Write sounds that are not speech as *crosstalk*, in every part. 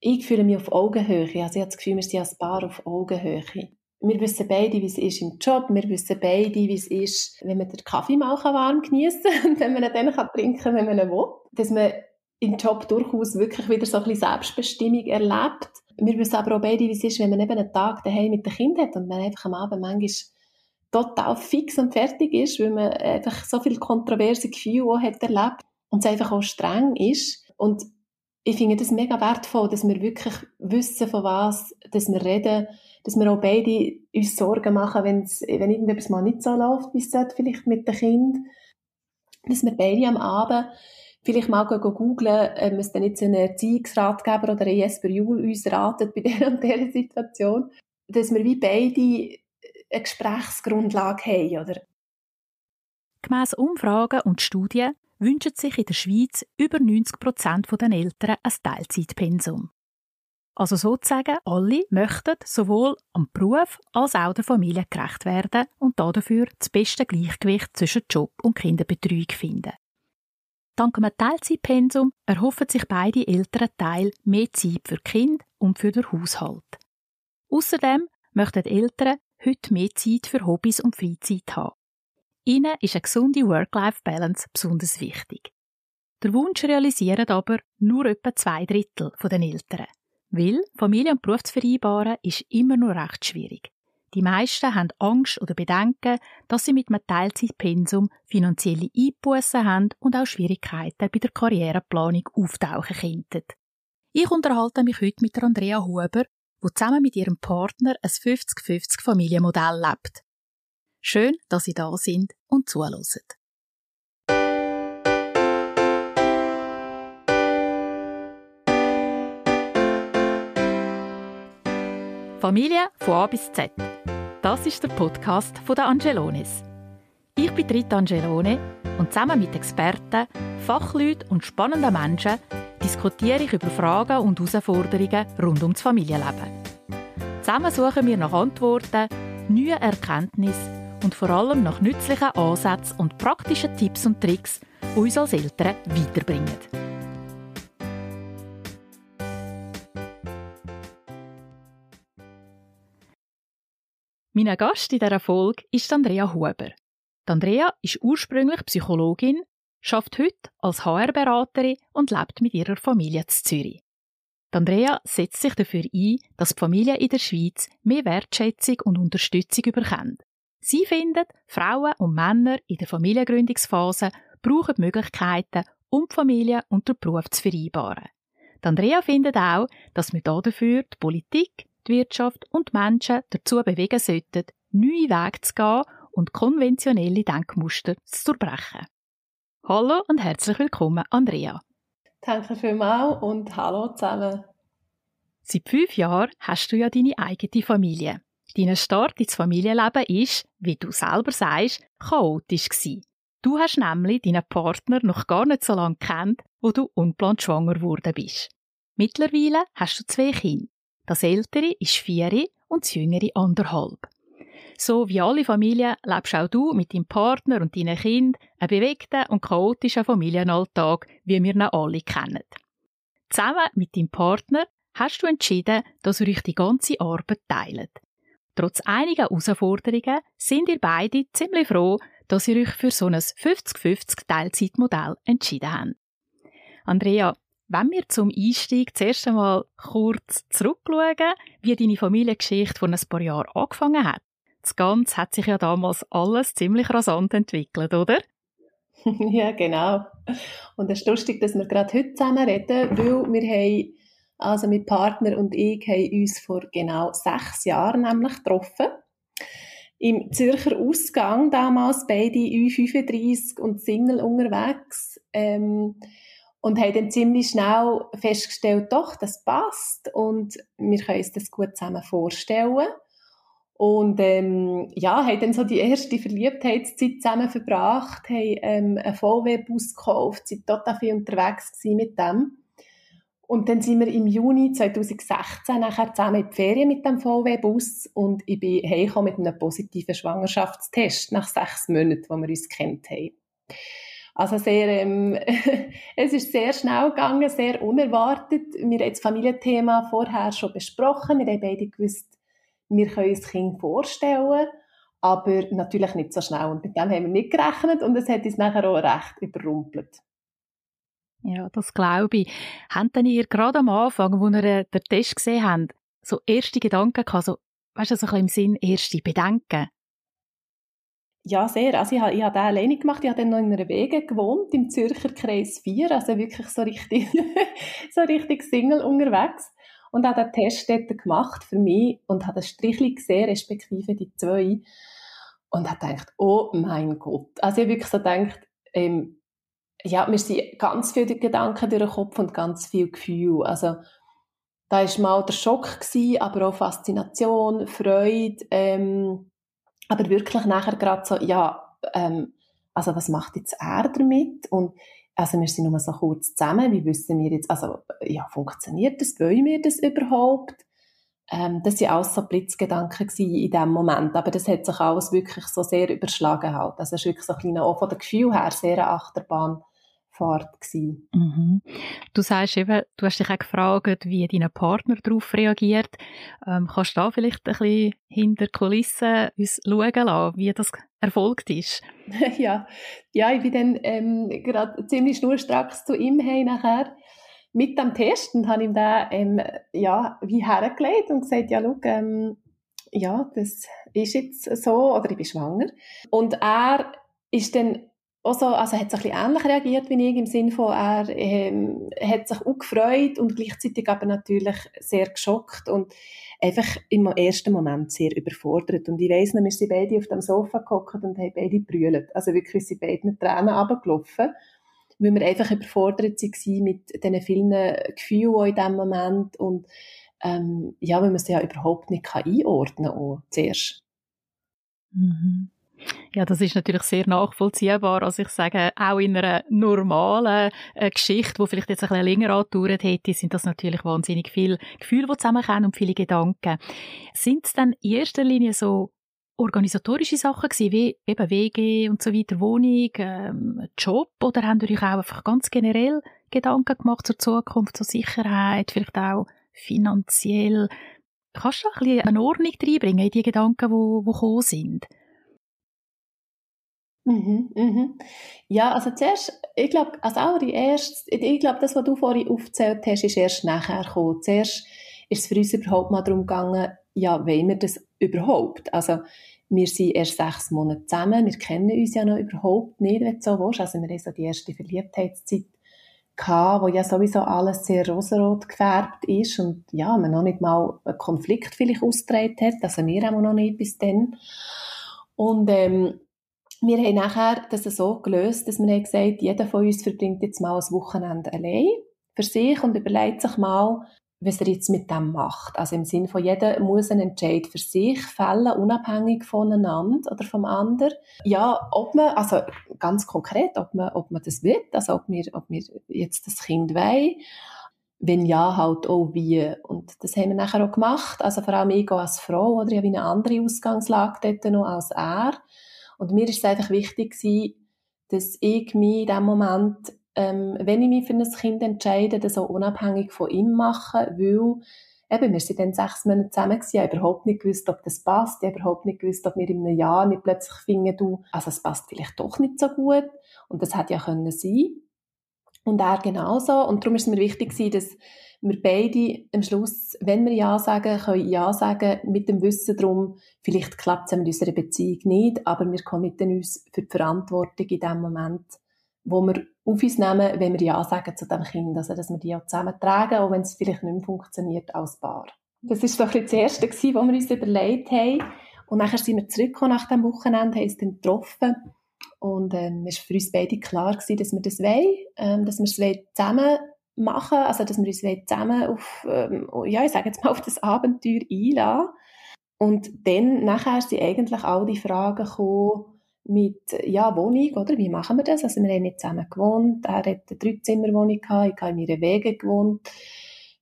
ich fühle mich auf Augenhöhe. Also ich habe das Gefühl, wir sind als Paar auf Augenhöhe. Wir wissen beide, wie es ist im Job. Wir wissen beide, wie es ist, wenn man den Kaffee mal warm geniessen kann und *laughs* wenn man ihn dann trinken kann, wenn man ihn will. Dass man im Job durchaus wirklich wieder so ein bisschen Selbstbestimmung erlebt. Wir wissen aber auch beide, wie es ist, wenn man eben einen Tag daheim mit dem Kind hat und man einfach am Abend manchmal total fix und fertig ist, weil man einfach so viele kontroverse Gefühle auch hat erlebt und es einfach auch streng ist. Und ich finde das mega wertvoll, dass wir wirklich wissen, von was dass wir reden, dass wir auch beide uns Sorgen machen, wenn's, wenn irgendetwas mal nicht so läuft, wie es sollte, vielleicht mit dem Kind. Dass wir beide am Abend vielleicht mal googeln, ähm, es dann jetzt einen Erziehungsratgeber oder ein Jesper Juhl uns ratet bei *laughs* der und der Situation, dass wir wie beide eine Gesprächsgrundlage haben, oder? Gemäss Umfragen und Studien wünschen sich in der Schweiz über 90 Prozent der Eltern ein Teilzeitpensum. Also sozusagen, alle möchten sowohl am Beruf als auch der Familie gerecht werden und dafür das beste Gleichgewicht zwischen Job und Kinderbetreuung finden. Dank einem Teilzeitpensum erhoffen sich beide Eltern Teil mehr Zeit für Kind und für den Haushalt. Außerdem möchten die Eltern heute mehr Zeit für Hobbys und Freizeit haben. Ihnen ist eine gesunde Work-Life-Balance besonders wichtig. Der Wunsch realisieren aber nur etwa zwei Drittel der Eltern. Weil Familie und Beruf zu vereinbaren ist immer noch recht schwierig. Die meisten haben Angst oder Bedenken, dass sie mit einem Teilzeitpensum finanzielle Einbußen haben und auch Schwierigkeiten bei der Karriereplanung auftauchen könnten. Ich unterhalte mich heute mit Andrea Huber, die zusammen mit ihrem Partner ein 50-50 Familienmodell lebt. Schön, dass Sie da sind und zuhören. Familie von A bis Z. Das ist der Podcast von der Angelones. Ich bin Rita Angelone und zusammen mit Experten, Fachleuten und spannenden Menschen diskutiere ich über Fragen und Herausforderungen rund um das Familienleben. Zusammen suchen wir nach Antworten, neuen Erkenntnissen und vor allem nach nützlichen Ansätzen und praktischen Tipps und Tricks, die uns als Eltern weiterbringen. Mein Gast in dieser Folge ist Andrea Huber. Andrea ist ursprünglich Psychologin, schafft heute als HR-Beraterin und lebt mit ihrer Familie in Zürich. Andrea setzt sich dafür ein, dass die Familien in der Schweiz mehr Wertschätzung und Unterstützung bekommt. Sie findet, Frauen und Männer in der Familiengründungsphase brauchen Möglichkeiten, um die Familie und den Beruf zu vereinbaren. Andrea findet auch, dass wir dafür die Politik, die Wirtschaft und die Menschen dazu bewegen sollten, neue Wege zu gehen und konventionelle Denkmuster zu durchbrechen. Hallo und herzlich willkommen, Andrea. Danke vielmals und hallo zusammen. Seit fünf Jahren hast du ja deine eigene Familie. Dein Start ins Familienleben ist, wie du selber sagst, chaotisch gewesen. Du hast nämlich deinen Partner noch gar nicht so lange kennt, wo du unplant schwanger geworden bist. Mittlerweile hast du zwei Kinder. Das ältere ist vier und das jüngere anderthalb. So wie alle Familien lebst auch du mit deinem Partner und deinen Kind einen bewegten und chaotischen Familienalltag, wie wir ihn alle kennen. Zusammen mit deinem Partner hast du entschieden, dass ihr euch die ganze Arbeit teilt. Trotz einiger Herausforderungen sind ihr beide ziemlich froh, dass ihr euch für so ein 50-50 Teilzeitmodell entschieden habt. Andrea, wenn wir zum Einstieg zuerst einmal kurz zurückschauen, wie deine Familiengeschichte vor ein paar Jahren angefangen hat. Das Ganze hat sich ja damals alles ziemlich rasant entwickelt, oder? *laughs* ja, genau. Und es ist lustig, dass wir gerade heute zusammen reden, weil wir haben, also mein Partner und ich haben uns vor genau sechs Jahren nämlich getroffen. Im Zürcher Ausgang damals, beide U35 und Single unterwegs. Ähm, und haben dann ziemlich schnell festgestellt, doch, das passt und wir können uns das gut zusammen vorstellen. Und ähm, ja, haben dann so die erste Verliebtheitszeit zusammen verbracht, haben ähm, einen VW-Bus gekauft, sind total viel unterwegs mit dem. Und dann sind wir im Juni 2016 nachher zusammen in die Ferien mit dem VW-Bus und ich bin heimgekommen mit einem positiven Schwangerschaftstest nach sechs Monaten, wo wir uns kennt haben. Also sehr, ähm, *laughs* es ist sehr schnell gegangen, sehr unerwartet. Wir haben das Familienthema vorher schon besprochen. Wir haben beide gewusst, wir können uns Kind vorstellen, aber natürlich nicht so schnell. Und mit dem haben wir nicht gerechnet und es hat uns nachher auch recht überrumpelt. Ja, das glaube ich. Habt denn ihr gerade am Anfang, wo ihr äh, den Test gesehen habt, so erste Gedanken gehabt, so, weißt du, so ein bisschen im Sinn, erste Bedenken? Ja, sehr. Also ich habe, ich habe den alleine gemacht. Ich habe dann noch in einer Wege gewohnt, im Zürcher Kreis 4, also wirklich so richtig, *laughs* so richtig Single unterwegs. Und habe den Test dort gemacht für mich und habe den Strichli gesehen, respektive die zwei. Und habe gedacht, oh mein Gott. Also ich habe wirklich so gedacht, ähm, ja, mir sind ganz viele Gedanken durch den Kopf und ganz viel Gefühl. Also, da war mal der Schock, gewesen, aber auch Faszination, Freude, ähm, aber wirklich nachher gerade so, ja, ähm, also was macht jetzt er damit? Und also wir sind nur so kurz zusammen, wie wissen wir jetzt, also ja, funktioniert das, wollen wir das überhaupt? Ähm, das waren alles so Blitzgedanken in dem Moment, aber das hat sich alles wirklich so sehr überschlagen halt. Also es ist wirklich so ein kleiner, auch von der Gefühl her, sehr eine Achterbahn Fahrt gewesen. Mhm. Du sagst eben, du hast dich auch gefragt, wie dein Partner darauf reagiert. Ähm, kannst du da vielleicht ein bisschen hinter die Kulissen uns schauen lassen, wie das erfolgt ist? *laughs* ja. ja, ich bin dann ähm, gerade ziemlich schnurstracks zu ihm hey nachher mit dem Test und habe ihm da ähm, ja, wie hergelegt und gesagt, ja, schau, ähm, ja, das ist jetzt so, oder ich bin schwanger. Und er ist dann auch so, also hat so ein bisschen ähnlich reagiert wie ich, im Sinne von, er ähm, hat sich auch gefreut und gleichzeitig aber natürlich sehr geschockt und einfach im ersten Moment sehr überfordert. Und ich weiss noch, wir sind beide auf dem Sofa gehockt und haben beide brüllt. Also wirklich sind beide Tränen runtergelaufen, weil wir einfach überfordert waren mit diesen vielen Gefühlen in diesem Moment und ähm, ja, weil man sie ja überhaupt nicht einordnen kann, zuerst. Mhm. Ja, das ist natürlich sehr nachvollziehbar. Also ich sage, auch in einer normalen äh, Geschichte, die vielleicht jetzt ein bisschen länger angedauert hätte, sind das natürlich wahnsinnig viele Gefühle, die zusammenkommen und viele Gedanken. Sind es dann in erster Linie so organisatorische Sachen gewesen, wie eben WG und so weiter, Wohnung, ähm, Job, oder haben euch auch einfach ganz generell Gedanken gemacht zur Zukunft, zur Sicherheit, vielleicht auch finanziell? Kannst du ein bisschen eine Ordnung reinbringen in die Gedanken, die, die gekommen sind? Mhm, mhm. Ja, also zuerst, ich glaube, als allererstes, ich glaube, das, was du vorhin aufgezählt hast, ist erst nachher gekommen. Zuerst ist es für uns überhaupt mal darum gegangen, ja, wollen wir das überhaupt? Also, wir sind erst sechs Monate zusammen, wir kennen uns ja noch überhaupt nicht, wenn du so willst. Also, wir haben so die erste Verliebtheitszeit gehabt, wo ja sowieso alles sehr rosarot gefärbt ist und ja, man noch nicht mal einen Konflikt vielleicht ausgetragen hat, also wir haben noch nicht bis dann. Und ähm, wir haben nachher das so gelöst, dass wir haben gesagt, jeder von uns verbringt jetzt mal ein Wochenende allein für sich und überlegt sich mal, was er jetzt mit dem macht. Also im Sinne von, jeder muss einen Entscheid für sich fällen, unabhängig voneinander oder vom anderen. Ja, ob man, also ganz konkret, ob man, ob man das will, also ob wir, ob wir jetzt das Kind wollen. Wenn ja, halt auch wie. Und das haben wir nachher auch gemacht. Also vor allem ich als Frau, oder ich habe eine andere Ausgangslage dort noch als er. Und mir ist es einfach wichtig gewesen, dass ich mich in dem Moment, ähm, wenn ich mich für ein Kind entscheide, das auch unabhängig von ihm mache, weil eben, wir sind dann sechs Monate zusammen gewesen, ich habe überhaupt nicht gewusst, ob das passt, ich habe überhaupt nicht gewusst, ob wir in einem Jahr nicht plötzlich finden, du, also es passt vielleicht doch nicht so gut und das hätte ja können sein. Und er genauso und darum ist es mir wichtig gewesen, dass wir beide am Schluss, wenn wir Ja sagen, können Ja sagen, mit dem Wissen darum, vielleicht klappt es mit unserer Beziehung nicht, aber wir committen uns für die Verantwortung in dem Moment, wo wir auf uns nehmen, wenn wir Ja sagen zu dem Kind, also dass wir die ja zusammen tragen, auch wenn es vielleicht nicht mehr funktioniert als Paar. Das ist doch das Erste, was wir uns überlegt haben. Und nachher sind wir zurückgekommen nach dem Wochenende, haben uns dann getroffen. Und ähm, es war für uns beide klar, gewesen, dass wir das wollen, ähm, dass wir es zusammen machen, also dass wir uns zusammen auf, ähm, ja, ich sage jetzt mal, auf das Abenteuer einladen. Und dann, nachher sind eigentlich all die Fragen gekommen mit, ja, Wohnung, oder? Wie machen wir das? Also wir haben nicht zusammen gewohnt, er hat eine Dreizimmerwohnung gehabt, ich habe in meiner Wege gewohnt.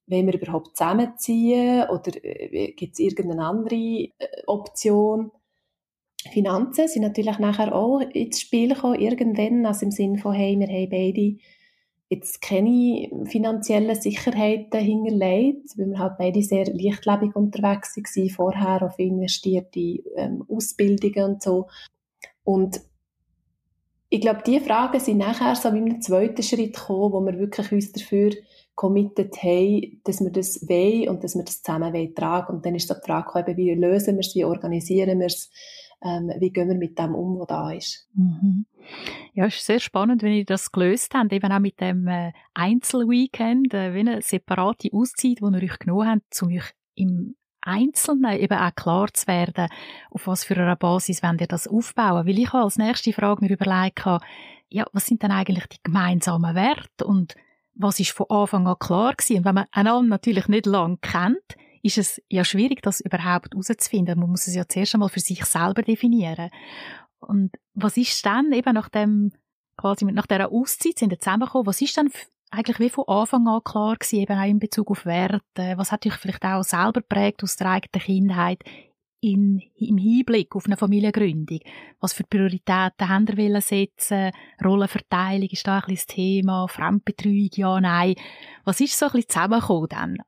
Wollen wir überhaupt zusammenziehen oder äh, gibt es irgendeine andere äh, Option? Finanzen sind natürlich nachher auch ins Spiel gekommen, irgendwann, also im Sinne von, hey, wir haben beide jetzt keine finanziellen Sicherheiten hinterlegt, weil wir halt beide sehr leichtlebig unterwegs waren, vorher auf investierte ähm, Ausbildungen und so. Und ich glaube, diese Fragen sind nachher so wie im zweiten Schritt gekommen, wo wir wirklich uns dafür committed haben, dass wir das wollen und dass wir das zusammen wollen tragen. Und dann ist so die Frage gekommen, wie lösen wir es, wie organisieren wir es, ähm, wie gehen wir mit dem um, was da ist. Mhm. Ja, ist sehr spannend, wenn ihr das gelöst habt, eben auch mit dem äh, Einzelweekend, äh, wie eine separate Auszeit, die ihr euch genommen habt, um euch im Einzelnen eben auch klar zu werden, auf was für einer Basis wollt ihr das aufbauen. Weil ich als nächste Frage mir überlegt habe, ja, was sind denn eigentlich die gemeinsamen Werte und was ist von Anfang an klar gewesen? Und wenn man einander natürlich nicht lang kennt, ist es ja schwierig, das überhaupt herauszufinden. Man muss es ja zuerst einmal für sich selber definieren. Und was ist dann eben nach dem, quasi nach dieser Auszeit sind wir zusammengekommen, was ist dann eigentlich wie von Anfang an klar gewesen, eben auch in Bezug auf Werte? Was hat euch vielleicht auch selber prägt aus der eigenen Kindheit in, im Hinblick auf eine Familiengründung? Was für Prioritäten haben ihr setzen? Rollenverteilung ist da ein bisschen das Thema? Fremdbetreuung, ja, nein. Was ist so ein bisschen zusammengekommen dann?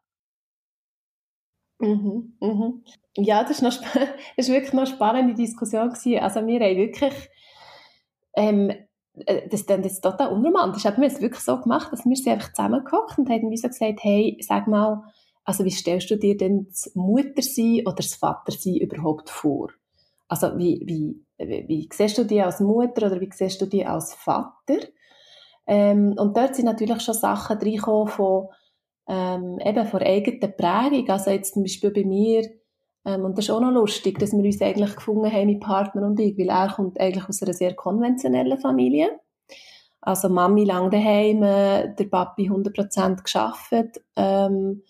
Mhm, mhm. Ja, das war *laughs* das wirklich noch eine spannende Diskussion. Gewesen. Also wir haben wirklich, ähm, äh, das ist dann jetzt total unromantisch, aber wir haben es wirklich so gemacht, dass wir sie einfach zusammengehockt und haben so gesagt, hey, sag mal, also wie stellst du dir denn das Muttersein oder das Vatersein überhaupt vor? Also wie, wie, wie, wie siehst du dich als Mutter oder wie siehst du dich als Vater? Ähm, und dort sind natürlich schon Sachen reingekommen von ähm, eben von eigenen Prägung. Also jetzt zum Beispiel bei mir, ähm, und das ist auch noch lustig, dass wir uns eigentlich gefunden haben, mein Partner und ich, weil er kommt eigentlich aus einer sehr konventionellen Familie. Also Mami lang daheim, der Papi 100% geschafft ähm,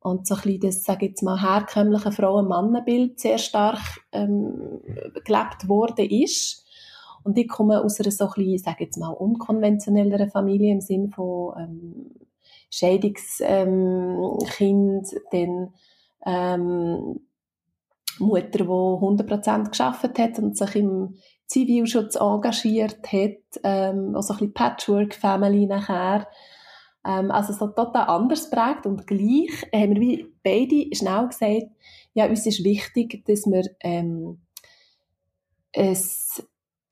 und so ein bisschen das, sage jetzt mal, herkömmliche Frauen-Mann-Bild sehr stark ähm, gelebt worden ist. Und ich komme aus einer so ein bisschen, sage jetzt mal, unkonventionelleren Familie im Sinne von ähm, Scheidungskind, ähm, dann ähm, Mutter, die 100% geschafft hat und sich im Zivilschutz engagiert hat, ähm, also ein bisschen Patchwork-Family nachher. Ähm, also so total anders prägt und gleich haben wir wie beide schnell gesagt, ja, uns ist wichtig, dass wir ähm, es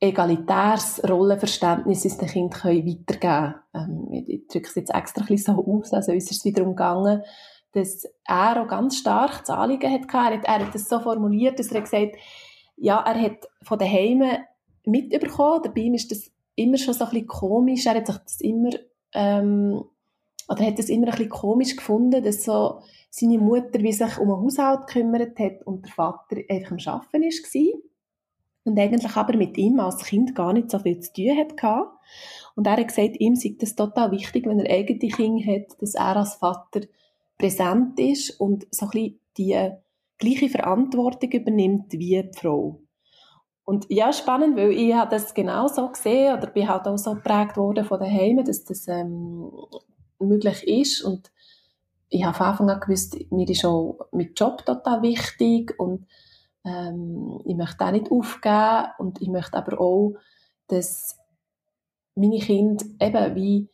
egalitäres Rollenverständnis unseren Kindern weitergeben können. Ähm, ich drücke es jetzt extra ein bisschen so aus, also uns ist es wiederum gegangen, dass er auch ganz stark das Anliegen hatte. Er hat, er hat das so formuliert, dass er gesagt ja, er hat von den Heimen mitbekommen, bei ihm ist das immer schon so ein bisschen komisch, er hat sich das immer, ähm, oder hat das immer ein bisschen komisch gefunden, dass so seine Mutter wie sich um den Haushalt gekümmert hat und der Vater einfach am Arbeiten war und eigentlich aber mit ihm als Kind gar nicht so viel zu tun hatte. Und er hat gesagt, ihm sei das total wichtig, wenn er eigene Kinder hat, dass er als Vater präsent ist und so ein bisschen die gleiche Verantwortung übernimmt wie die Frau. Und ja, spannend, weil ich habe das genau so gesehen oder bin halt auch so geprägt worden von daheim, dass das ähm, möglich ist und ich habe von Anfang an gewusst, mir ist auch mit Job total wichtig und ähm, ich möchte auch nicht aufgeben und ich möchte aber auch, dass meine Kinder eben wie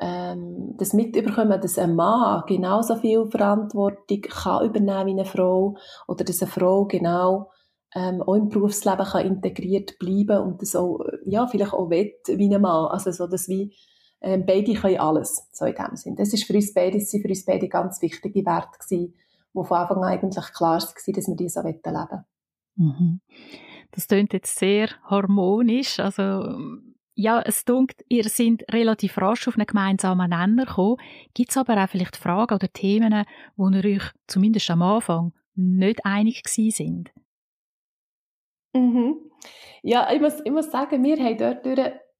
ähm, das mitbekommen, dass ein Mann genauso viel Verantwortung kann übernehmen wie eine Frau oder dass eine Frau genau ähm, auch im Berufsleben kann integriert bleiben und das auch, ja, vielleicht auch wett wie ein Mann. Also so, dass wie ähm, beide können alles, so in dem Sinn. Das ist für uns beide, sind für uns beide ganz wichtige Werte gewesen, wo von Anfang an eigentlich klar war, dass wir die so leben wollen. Mhm. Das klingt jetzt sehr harmonisch. Also, ja, es klingt, ihr seid relativ rasch auf einen gemeinsamen Nenner gekommen. Gibt es aber auch vielleicht Fragen oder Themen, wo ihr euch zumindest am Anfang nicht einig gewesen sind? Mhm. Ja, ich muss, ich muss sagen, wir haben dort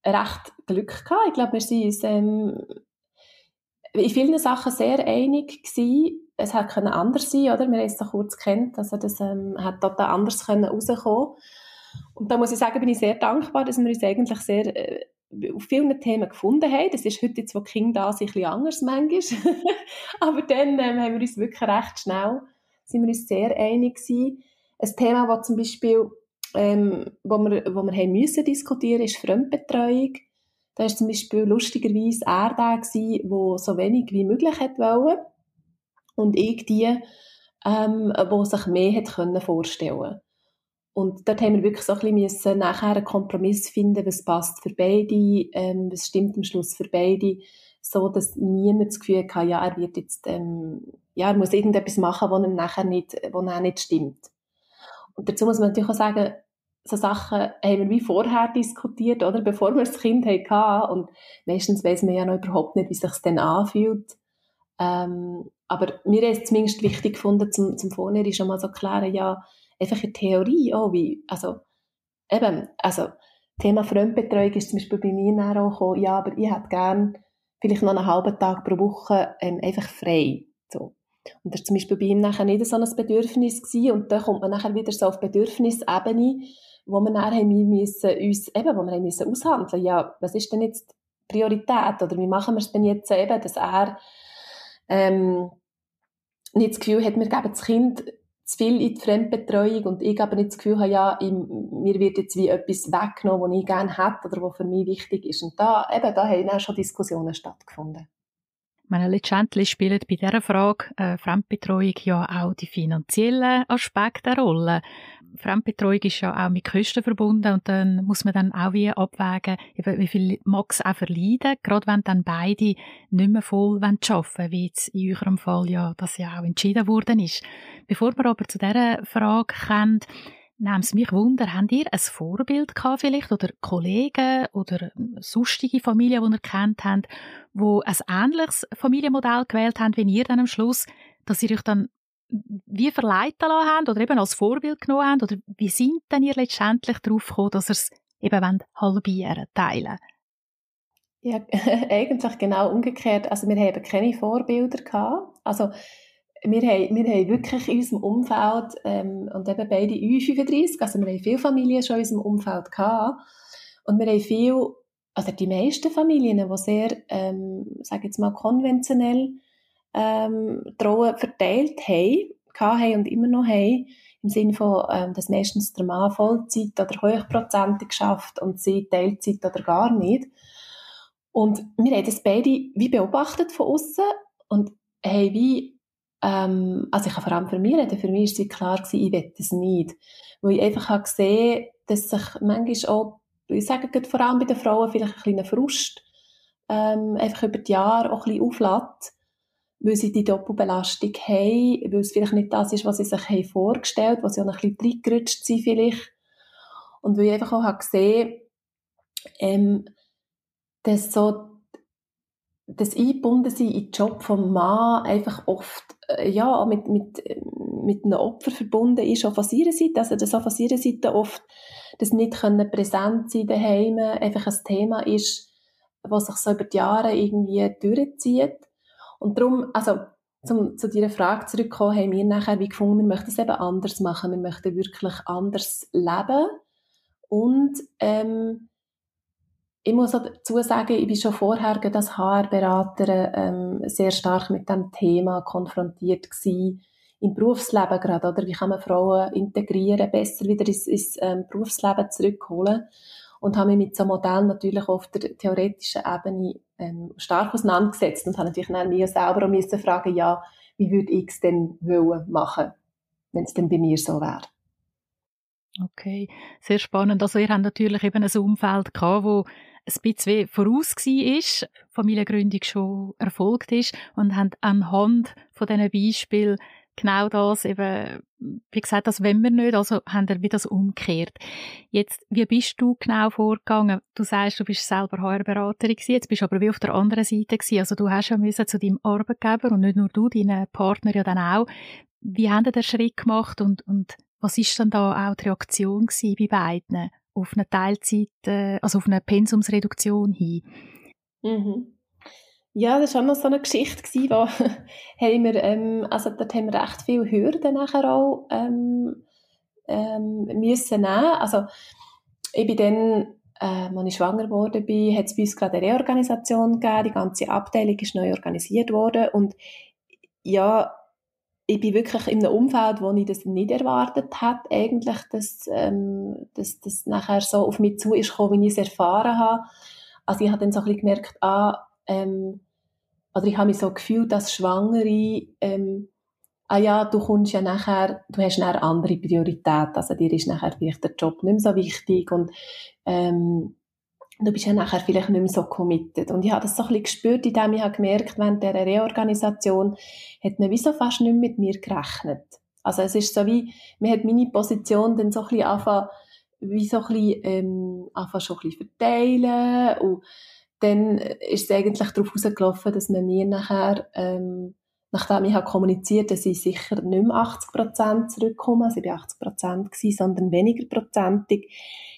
recht Glück gehabt. Ich glaube, wir sind uns ähm, in vielen Sachen sehr einig gewesen es hat können anders sein, oder? Wir haben es so kurz kennt, also das ähm, hat total anders können rauskommen. Und da muss ich sagen, bin ich sehr dankbar, dass wir uns eigentlich sehr äh, auf vielen Themen gefunden haben. Das ist heute, jetzt, wo Kinder da sind, ein anders manchmal. *laughs* Aber dann ähm, haben wir uns wirklich recht schnell, sind wir uns sehr einig gewesen. Ein Thema, das zum Beispiel ähm, wo wir, wo wir haben müssen diskutieren, ist Fremdbetreuung. Da war zum Beispiel lustigerweise er gewesen, der so wenig wie möglich wollen. Und ich die, ähm, wo sich mehr hätte können vorstellen Und dort haben wir wirklich so ein bisschen nachher einen Kompromiss finden, was passt für beide, ähm, was stimmt am Schluss für beide, so dass niemand das Gefühl hat, ja, er wird jetzt, ähm, ja, er muss irgendetwas machen, was ihm nachher nicht, wo er nicht stimmt. Und dazu muss man natürlich auch sagen, so Sachen haben wir wie vorher diskutiert, oder? Bevor wir das Kind hatten. Und meistens weiß man ja noch überhaupt nicht, wie sich es dann anfühlt. Ähm, aber mir ist es zumindest wichtig gefunden, zum, zum Vornherein schon mal so klären, ja, einfach eine Theorie auch, wie, also, eben, also, Thema Fremdbetreuung ist zum Beispiel bei mir auch gekommen, ja, aber ich hätte gern vielleicht noch einen halben Tag pro Woche ähm, einfach frei, so. Und das war zum Beispiel bei ihm nachher nicht so ein Bedürfnis gewesen. Und dann kommt man nachher wieder so auf Bedürfnisebene, wo wir nachher haben müssen, uns, eben, wo wir müssen aushandeln, ja, was ist denn jetzt Priorität? Oder wie machen wir es denn jetzt eben, dass er, ähm, nicht das Gefühl hat, wir geben das Kind zu viel in die Fremdbetreuung und ich aber nicht das Gefühl habe, ja, ich, mir wird jetzt wie etwas weggenommen, was ich gerne hätte oder was für mich wichtig ist. Und da, eben, da haben auch schon Diskussionen stattgefunden meine, letztendlich spielen bei dieser Frage äh, Fremdbetreuung ja auch die finanziellen Aspekte eine Rolle. Fremdbetreuung ist ja auch mit Kosten verbunden und dann muss man dann auch wie abwägen, wie viel mag es auch verleiden, gerade wenn dann beide nicht mehr voll arbeiten wollen, wie jetzt in eurem Fall ja das ja auch entschieden worden ist. Bevor wir aber zu dieser Frage kommen, Nehmt es mich wunder, habt ihr ein Vorbild gehabt vielleicht oder Kollegen oder sonstige Familien, die ihr kennt habt, wo ein ähnliches Familienmodell gewählt haben wie ihr dann am Schluss, dass ihr euch dann wie verleiten lassen habt oder eben als Vorbild genommen habt oder wie sind denn ihr letztendlich darauf gekommen, dass ihr es eben halbieren teilen Ja, *laughs* eigentlich genau umgekehrt. Also wir haben keine Vorbilder gehabt. Also wir haben, wir haben wirklich in unserem Umfeld, ähm, und eben beide U35, also wir haben viele Familien schon in unserem Umfeld gehabt, und wir haben viel, also die meisten Familien, die sehr, ähm, sage jetzt mal, konventionell ähm, Trauen verteilt haben, haben und immer noch haben, im Sinne von, ähm, dass meistens der Mann Vollzeit oder hochprozentig schafft und sie Teilzeit oder gar nicht. Und wir haben das beide wie beobachtet von außen und haben wie ähm, also ich kann vor allem für mich reden, für mich war es klar gewesen, ich will das nicht. Weil ich einfach habe gesehen, dass sich manchmal auch, ich sage vor allem bei den Frauen vielleicht ein kleiner Frust, ähm, einfach über die Jahre auch ein bisschen auflädt, weil sie die Doppelbelastung haben, weil es vielleicht nicht das ist, was sie sich haben vorgestellt, was sie auch ein bisschen reingerutscht sind vielleicht. Und weil ich einfach auch habe gesehen, ähm, dass so das Eingebundensein in den Job vom Mann einfach oft äh, ja, mit, mit, mit einem Opfer verbunden ist, auch von ihrer Seite. Also, dass auch von ihrer Seite oft das nicht können präsent sein daheim einfach ein Thema ist, was sich so über die Jahre irgendwie durchzieht. Und darum, also, zum, zu dieser Frage zurückkommen, haben wir nachher wie gefunden, wir möchten es eben anders machen. Wir möchten wirklich anders leben. Und, ähm, ich muss dazu sagen, ich bin schon vorher als HR-Beraterin ähm, sehr stark mit dem Thema konfrontiert gewesen, im Berufsleben gerade, oder? Wie kann man Frauen integrieren, besser wieder ins, ins ähm, Berufsleben zurückholen? Und habe mich mit so Modellen natürlich auf der theoretischen Ebene ähm, stark auseinandergesetzt und habe natürlich dann mir selber müssen fragen, ja, wie würde ich es denn wollen machen, wenn es denn bei mir so wäre? Okay, sehr spannend. Also ihr habt natürlich eben ein Umfeld gehabt, wo ein bisschen voraus war, Familiengründung schon erfolgt ist und haben anhand von diesen Beispielen genau das eben, wie gesagt, das wollen wir nicht, also haben wir das umgekehrt. Jetzt, wie bist du genau vorgegangen? Du sagst, du bist selber HR-Beraterin gewesen, jetzt bist du aber wie auf der anderen Seite gewesen, also du hast ja müssen zu deinem Arbeitgeber und nicht nur du, deine Partner ja dann auch. Wie haben die den Schritt gemacht und, und was ist dann da auch die Reaktion gewesen bei beiden? Auf eine Teilzeit, äh, also auf eine Pensumsreduktion hin. Mhm. Ja, das war auch noch so eine Geschichte, gewesen, wo *laughs* haben wir, ähm, also dort haben wir recht viele Hürden nachher auch ähm, ähm, müssen nehmen. Also ich bin dann, äh, als ich schwanger geworden bin, hat es bei uns gerade eine Reorganisation gegeben, die ganze Abteilung ist neu organisiert worden und ja, ich bin wirklich in einem Umfeld, wo ich das nicht erwartet habe, eigentlich, dass, ähm, dass das nachher so auf mich zu ist gekommen, wie ich es erfahren habe. Also ich habe dann so ein bisschen gemerkt, ah, ähm, oder ich habe mich so gefühlt, dass Schwangere, ähm, ah ja, du kommst ja nachher, du hast nachher andere Prioritäten, also dir ist nachher vielleicht der Job nicht mehr so wichtig und ähm, du bist ja nachher vielleicht nicht mehr so committed. Und ich habe das so ein bisschen gespürt, indem ich habe gemerkt, während dieser Reorganisation hat man wie so fast nicht mehr mit mir gerechnet. Also es ist so wie, man hat meine Position dann so ein bisschen angefangen, wie so ein bisschen, ähm, einfach schon ein bisschen verteilen und dann ist es eigentlich darauf rausgelaufen, dass man mir nachher, ähm, nachdem ich habe kommuniziert, dass ich sicher nicht mehr 80 Prozent zurückkomme, also ich war 80 Prozent sondern weniger prozentig,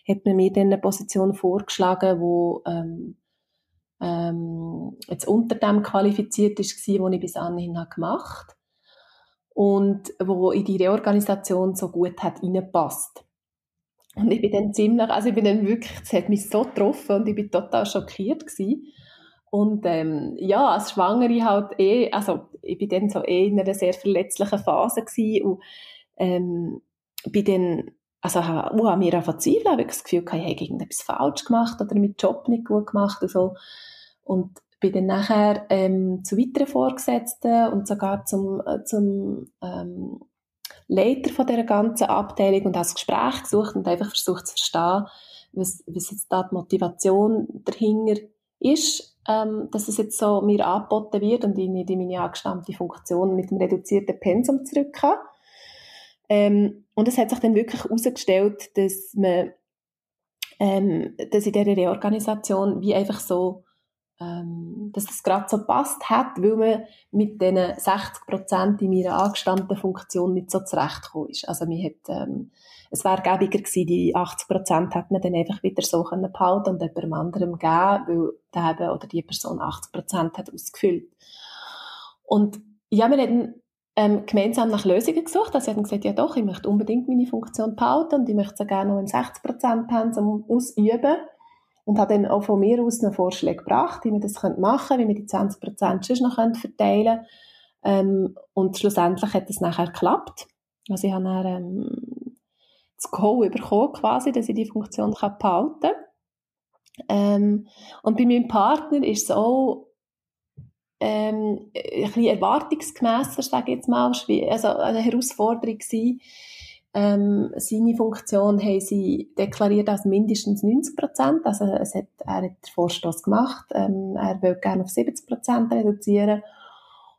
hat man mir dann eine Position vorgeschlagen, wo ähm, ähm, jetzt unter dem qualifiziert ist, was ich bis anhin habe gemacht und wo in die Reorganisation so gut hat reingepasst. Und ich bin dann ziemlich, also ich bin dann wirklich, es hat mich so getroffen und ich bin total schockiert gewesen. Und ähm, ja, als Schwangere halt eh, also ich bin dann so eh in einer sehr verletzlichen Phase gewesen und ähm, bin dann also habe, uh, mir auch verzweifelt, habe das Gefühl, ich habe irgendetwas falsch gemacht oder meinen Job nicht gut gemacht und so. Und bin dann nachher ähm, zu weiteren Vorgesetzten und sogar zum, äh, zum ähm, Leiter von dieser ganzen Abteilung und habe das Gespräch gesucht und einfach versucht zu verstehen, was, was jetzt da die Motivation dahinter ist, ähm, dass es jetzt so mir angeboten wird und ich nicht in meine angestammte Funktion mit dem reduzierten Pensum zurück kann. Ähm, und es hat sich dann wirklich herausgestellt, dass man, ähm, dass in dieser Reorganisation wie einfach so, ähm, dass das gerade so passt hat, weil man mit diesen 60 Prozent in meiner angestammten Funktion nicht so zurechtgekommen ist. Also man hat, ähm, es wäre gäbiger gewesen, die 80 Prozent hat man dann einfach wieder so können behalten und jemandem anderem geben, weil der eben oder die Person 80 Prozent hat ausgefüllt. Und ja, wir hatten ähm, gemeinsam nach Lösungen gesucht. Also sie haben gesagt, ja doch, ich möchte unbedingt meine Funktion behalten und ich möchte sie gerne noch im 60%-Pensum ausüben. Und habe dann auch von mir aus einen Vorschlag gebracht, wie wir das machen können, wie wir die 20% sonst noch verteilen können. Ähm, und schlussendlich hat es nachher geklappt. Also ich habe dann ähm, das Go bekommen quasi, dass ich die Funktion behalten kann. Ähm, und bei meinem Partner ist es auch ähm, ein bisschen erwartungsgemässer, sage ich jetzt mal, also eine Herausforderung gewesen. Ähm, seine Funktion haben sie deklariert als mindestens 90 Prozent. Also es hat, er hat den Vorstoß gemacht. Ähm, er will gerne auf 70 Prozent reduzieren.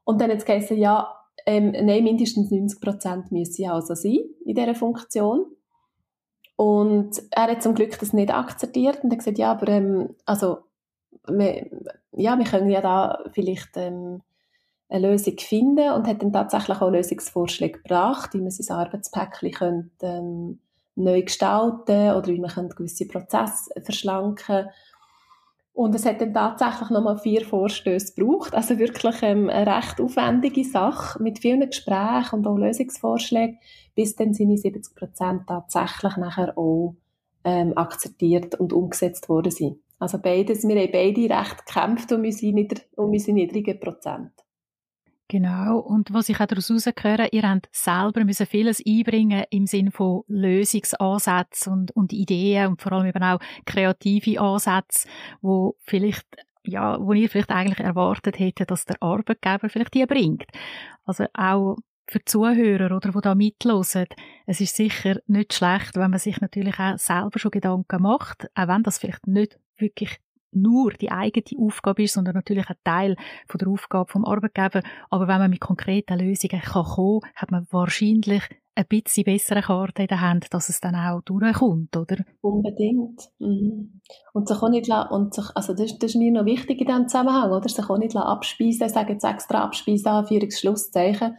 Und dann hat es geheißen, ja, ähm, nein, mindestens 90 Prozent müssen also sein in dieser Funktion. Und er hat zum Glück das nicht akzeptiert und hat gesagt, ja, aber ähm, also wir, ja, wir können ja da vielleicht ähm, eine Lösung finden und hat dann tatsächlich auch Lösungsvorschläge gebracht, wie man sein Arbeitspäckchen könnte, ähm, neu gestalten oder wie man gewisse Prozesse verschlanken und es hat dann tatsächlich nochmal vier Vorstöße gebraucht, also wirklich ähm, eine recht aufwendige Sache mit vielen Gesprächen und auch Lösungsvorschlägen, bis dann seine 70 Prozent tatsächlich nachher auch ähm, akzeptiert und umgesetzt worden sind. Also beides, wir haben beide recht gekämpft um unsere, nieder, um unsere niedrigen Prozent. Genau. Und was ich auch daraus herausgehöre, ihr habt selber müssen vieles einbringen im Sinne von Lösungsansätzen und, und Ideen und vor allem eben auch kreative Ansätze, wo vielleicht ja, wo ihr vielleicht eigentlich erwartet hättet, dass der Arbeitgeber vielleicht die bringt. Also auch für die Zuhörer oder die da mitlosen, es ist sicher nicht schlecht, wenn man sich natürlich auch selber schon Gedanken macht, auch wenn das vielleicht nicht wirklich nur die eigene Aufgabe ist, sondern natürlich ein Teil von der Aufgabe vom Arbeitgeber. Aber wenn man mit konkreten Lösungen kann kommen, hat man wahrscheinlich ein bisschen bessere Karte in der Hand, dass es dann auch durchkommt, oder? Unbedingt. Mhm. Und sich auch nicht und sich, also das, das ist mir noch wichtig in diesem Zusammenhang, oder? Sich auch nicht abspeisen, ich sage jetzt extra abspeisen, Anführungsschlusszeichen,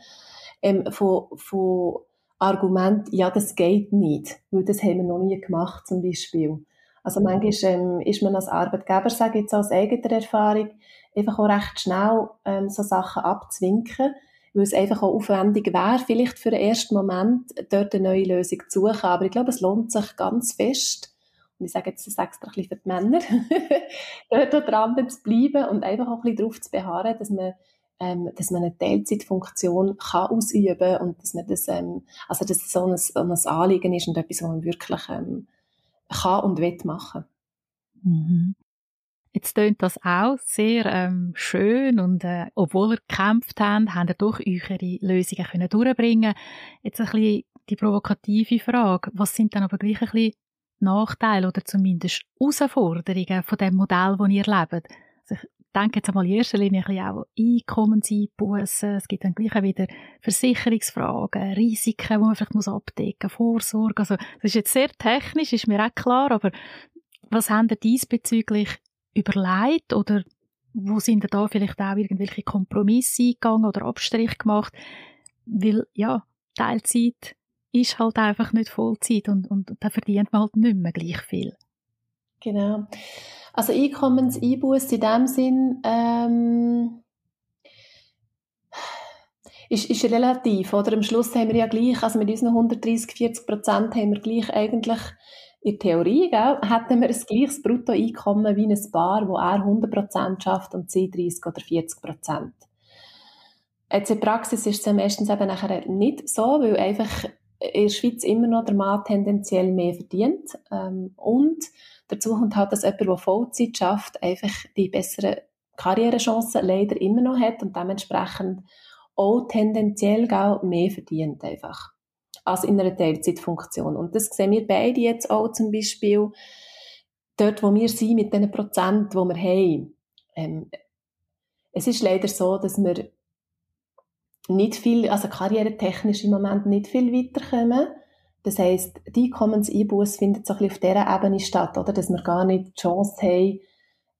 ähm, von, von Argument, ja, das geht nicht, weil das haben wir noch nie gemacht, zum Beispiel. Also manchmal ähm, ist man als Arbeitgeber, sage ich jetzt aus eigener Erfahrung, einfach auch recht schnell ähm, so Sachen abzuwinken, weil es einfach auch aufwendig wäre, vielleicht für den ersten Moment dort eine neue Lösung zu suchen. Aber ich glaube, es lohnt sich ganz fest, und ich sage jetzt das extra ein bisschen für die Männer, *laughs* dort dran zu bleiben und einfach auch ein bisschen darauf zu beharren, dass man ähm, dass man eine Teilzeitfunktion kann ausüben und dass man das, ähm, also dass so ein, so ein Anliegen ist und etwas, was man wirklich ähm, kann und will machen. Mhm. Jetzt tönt das auch sehr ähm, schön und äh, obwohl ihr gekämpft habt, habt ihr doch eure Lösungen können durchbringen Jetzt ein bisschen die provokative Frage, was sind dann aber gleich ein bisschen Nachteile oder zumindest Herausforderungen von dem Modell, das ihr lebt? Also ich denke jetzt einmal in erster Linie ein auch Einkommenseinbußen, es gibt dann gleich wieder Versicherungsfragen, Risiken, die man vielleicht muss abdecken muss, Vorsorge, also das ist jetzt sehr technisch, ist mir auch klar, aber was haben ihr diesbezüglich überlegt oder wo sind da vielleicht auch irgendwelche Kompromisse eingegangen oder Abstriche gemacht? Weil, ja, Teilzeit ist halt einfach nicht Vollzeit und, und da verdient man halt nicht mehr gleich viel. Genau. Also Einkommenseinbuß in dem Sinn ähm, ist, ist relativ, oder? Am Schluss haben wir ja gleich, also mit unseren 130, 40 Prozent haben wir gleich eigentlich in Theorie gell, hätten wir ein gleiches Bruttoeinkommen wie ein Paar, wo er 100% schafft und sie 30 oder 40%. Jetzt in der Praxis ist es meistens eben nachher nicht so, weil einfach in der Schweiz immer noch der Mann tendenziell mehr verdient. Ähm, und dazu kommt halt, dass jemand, der Vollzeit schafft, einfach die besseren Karrierechancen leider immer noch hat und dementsprechend auch tendenziell mehr verdient einfach als in einer Teilzeitfunktion. Und das sehen wir beide jetzt auch zum Beispiel dort, wo wir sind mit den Prozent, die wir haben. Ähm, es ist leider so, dass wir nicht viel, also karrieretechnisch im Moment nicht viel weiterkommen. Das heisst, die Einkommenseinbuß findet so ein bisschen auf dieser Ebene statt, oder? Dass wir gar nicht die Chance haben,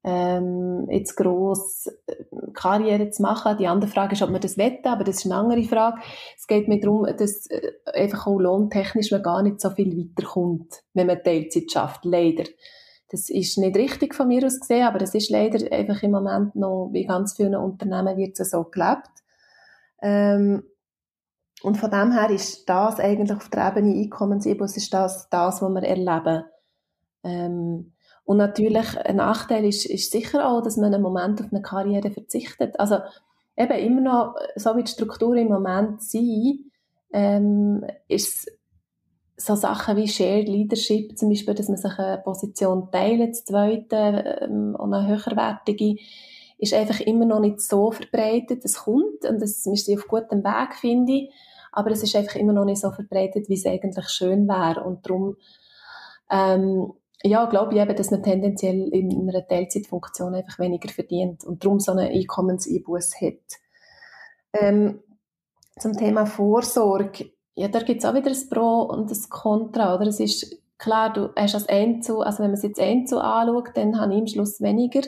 ähm, jetzt gross äh, Karriere zu machen. Die andere Frage ist, ob man das wette, aber das ist eine andere Frage. Es geht mir darum, dass äh, einfach auch lohntechnisch man gar nicht so viel weiterkommt, wenn man Teilzeit schafft. Leider. Das ist nicht richtig von mir aus gesehen, aber das ist leider einfach im Moment noch, wie ganz vielen Unternehmen wird es so gelebt. Ähm, und von dem her ist das eigentlich auf der Ebene Einkommenseinbuß, ist das, das, was wir erleben. Ähm, und natürlich ein Nachteil ist, ist sicher auch, dass man einen Moment auf eine Karriere verzichtet. Also eben immer noch, so wie die Strukturen im Moment sind, ähm, ist so Sachen wie Shared Leadership, zum Beispiel, dass man sich eine Position teilt, das zweite ähm, und eine höherwertige, ist einfach immer noch nicht so verbreitet. Es kommt und das, sind auf gutem Weg, finde ich, aber es ist einfach immer noch nicht so verbreitet, wie es eigentlich schön wäre. Und darum ähm, ja, glaube ich eben, dass man tendenziell in einer Teilzeitfunktion einfach weniger verdient und darum so einen Einkommenseinbuß hat. Ähm, zum Thema Vorsorge, ja, da gibt es auch wieder ein Pro und ein Contra, oder? Es ist klar, du hast als Einzel, also wenn man es jetzt Einzel anschaut, dann habe ich am Schluss weniger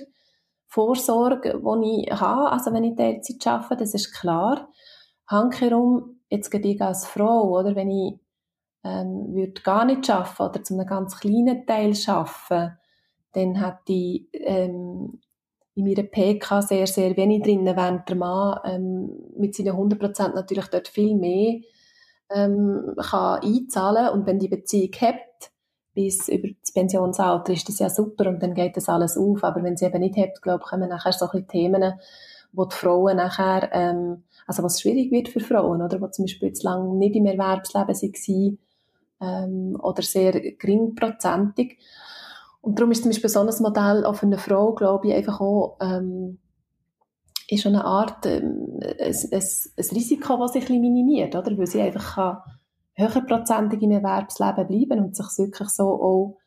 Vorsorge, die ich habe, also wenn ich Teilzeit arbeite, das ist klar. Handkerum, jetzt gehe ich als Frau, oder? Wenn ich ähm, würde gar nicht schaffen oder zu einem ganz kleinen Teil schaffen, dann hätte ich ähm, in meiner PK sehr, sehr wenig drin, während der Mann ähm, mit seinen 100% natürlich dort viel mehr ähm, kann einzahlen und wenn die Beziehung hebt, bis über das Pensionsalter ist das ja super und dann geht das alles auf, aber wenn sie eben nicht hebt, glaube ich, kommen nachher so ein Themen, wo die Frauen nachher, ähm, also was schwierig wird für Frauen, oder, wo zum Beispiel jetzt lange nicht im Erwerbsleben waren, ähm, oder sehr geringprozentig. Und darum ist zum Beispiel so ein Modell auch für eine Frau, glaube ich, einfach auch, ähm, ist eine Art, ähm, ein, ein, ein Risiko, das sich ein bisschen minimiert, oder? Weil sie einfach kann höherprozentig im Erwerbsleben bleiben und sich wirklich so auch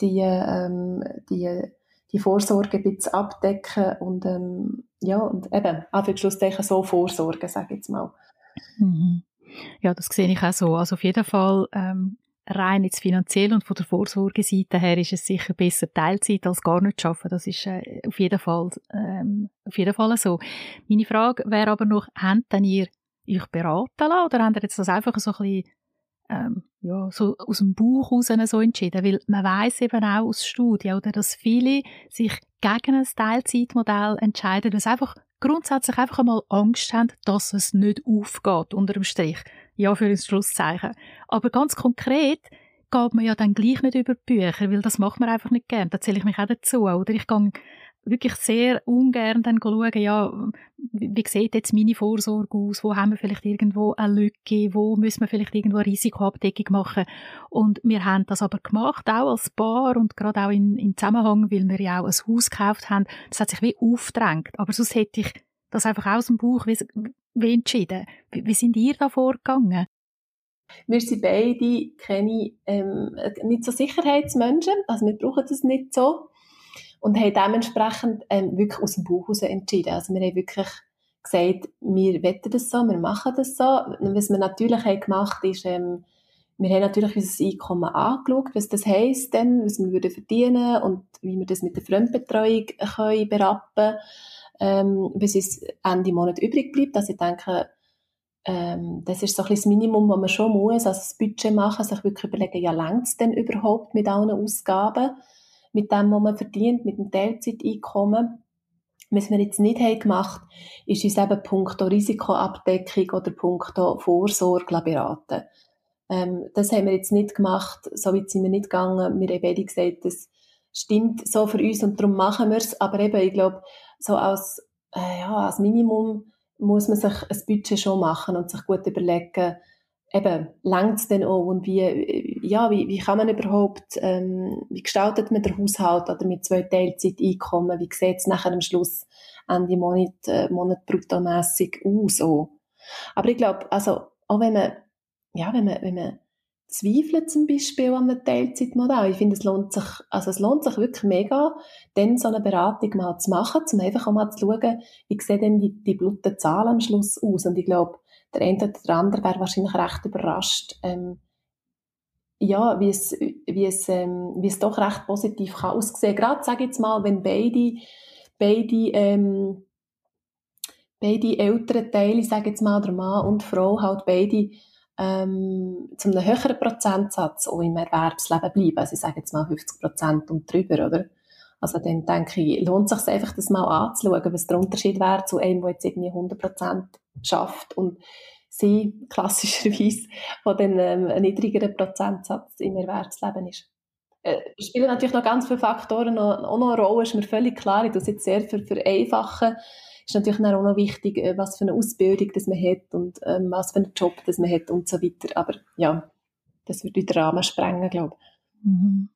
die, ähm, die, die Vorsorge ein bisschen abdecken und, ähm, ja, und eben, Anführungsschlusszeichen so vorsorgen, sage ich jetzt mal. Mhm. Ja, das sehe ich auch so. Also auf jeden Fall ähm, rein jetzt finanziell und von der Vorsorgeseite her ist es sicher besser Teilzeit als gar nicht zu arbeiten. Das ist äh, auf jeden Fall ähm, auf jeden Fall so. Meine Frage wäre aber noch, habt denn ihr euch beraten lassen oder habt ihr jetzt das einfach so ein bisschen ähm, ja, so aus dem Bauch raus so entschieden? Weil man weiß eben auch aus Studien, oder, dass viele sich gegen ein Teilzeitmodell entscheiden, weil sie einfach grundsätzlich einfach einmal Angst haben, dass es nicht aufgeht, unter dem Strich. Ja, für ein Schlusszeichen. Aber ganz konkret geht man ja dann gleich nicht über die Bücher, weil das macht man einfach nicht gern. Da zähle ich mich auch dazu. Oder ich gehe wirklich sehr ungern dann schauen, ja, wie sieht jetzt meine Vorsorge aus? Wo haben wir vielleicht irgendwo eine Lücke? Wo müssen wir vielleicht irgendwo eine Risikoabdeckung machen? Und wir haben das aber gemacht, auch als Paar und gerade auch in, im Zusammenhang, weil wir ja auch ein Haus gekauft haben. Das hat sich wie aufgedrängt. Aber sonst hätte ich das einfach aus dem Bauch wie, wie entschieden. Wie, wie sind ihr da vorgegangen? Wir sind beide keine, ähm, nicht so Sicherheitsmenschen, also wir brauchen das nicht so und haben dementsprechend ähm, wirklich aus dem Bauch heraus entschieden. Also wir haben wirklich gesagt, wir wetten das so, wir machen das so. Was wir natürlich haben gemacht ist, ähm, wir haben natürlich unser Einkommen angeschaut, was das heisst denn, was wir würden verdienen und wie wir das mit der Fremdbetreuung können berappen ähm, bis es Ende Monat übrig bleibt. Also ich denke, ähm, das ist so ein bisschen das Minimum, was man schon muss, also das Budget machen, sich wirklich überlegen, ja, längt es denn überhaupt mit allen Ausgaben, mit dem, was man verdient, mit dem Teilzeiteinkommen. Was wir jetzt nicht haben gemacht, ist uns eben punkto Risikoabdeckung oder punkto Vorsorge beraten. Ähm, das haben wir jetzt nicht gemacht, so weit sind wir nicht gegangen. Wir haben beide gesagt, das stimmt so für uns und darum machen wir es. Aber eben, ich glaube, so als, äh, ja, als Minimum muss man sich ein Budget schon machen und sich gut überlegen, eben, längt es denn auch und wie, ja, wie, wie kann man überhaupt, ähm, wie gestaltet man den Haushalt oder mit zwei Teilzeiteinkommen, wie sieht es nachher am Schluss Ende Monat, äh, Monat bruttomässig aus auch. Aber ich glaube, also, auch wenn man, ja, wenn man, wenn man zweifle zum Beispiel an einem Teilzeitmodell. Ich finde, es lohnt sich, also es lohnt sich wirklich mega, dann so eine Beratung mal zu machen, um einfach auch mal zu schauen, wie sehen denn die, die blutigen Zahlen am Schluss aus. Und ich glaube, der eine oder der andere wäre wahrscheinlich recht überrascht, ähm, ja, wie es, wie es, ähm, wie es doch recht positiv kann aussehen. Gerade, sage ich jetzt mal, wenn beide, beide, ähm, beide älteren Teile, sage jetzt mal, der Mann und die Frau, halt beide ähm, zu einem höheren Prozentsatz auch im Erwerbsleben bleiben. Also ich sage jetzt mal 50 Prozent und drüber, oder? Also dann denke ich, lohnt es sich einfach, das mal anzuschauen, was der Unterschied wäre zu einem, der jetzt irgendwie 100 Prozent schafft und sie *laughs* klassischerweise, wo dann ähm, ein niedrigerer Prozentsatz im Erwerbsleben ist. Äh, spielen natürlich noch ganz viele Faktoren auch noch eine Rolle, ist mir völlig klar. Ich es jetzt sehr für, vereinfachen ist natürlich auch noch wichtig, äh, was für eine Ausbildung das man hat und ähm, was für einen Job das man hat und so weiter. Aber ja, das würde den Rahmen sprengen, glaube ich. Mhm.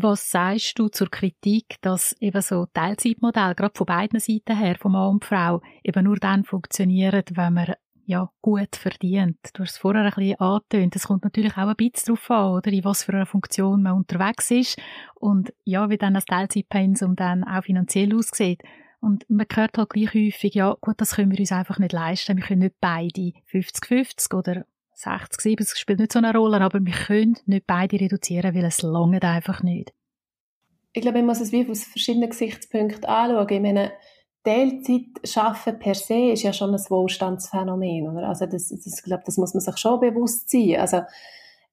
Was sagst du zur Kritik, dass eben so Teilzeitmodelle, gerade von beiden Seiten her, von Mann und Frau, eben nur dann funktionieren, wenn man ja, gut verdient. Du hast es vorher ein bisschen angetönt. Es kommt natürlich auch ein bisschen darauf an, oder, in was für einer Funktion man unterwegs ist und ja, wie dann das Teilzeitpensum dann auch finanziell aussieht. Und man hört halt gleich häufig, ja gut, das können wir uns einfach nicht leisten. Wir können nicht beide 50-50 oder 60-70, spielt nicht so eine Rolle, aber wir können nicht beide reduzieren, weil es lange einfach nicht. Ich glaube, man muss es wie aus verschiedenen Gesichtspunkten anschauen. Ich meine, Teilzeit schaffen per se ist ja schon ein Wohlstandsphänomen, oder? Also das, das, ich glaube, das muss man sich schon bewusst sein. Also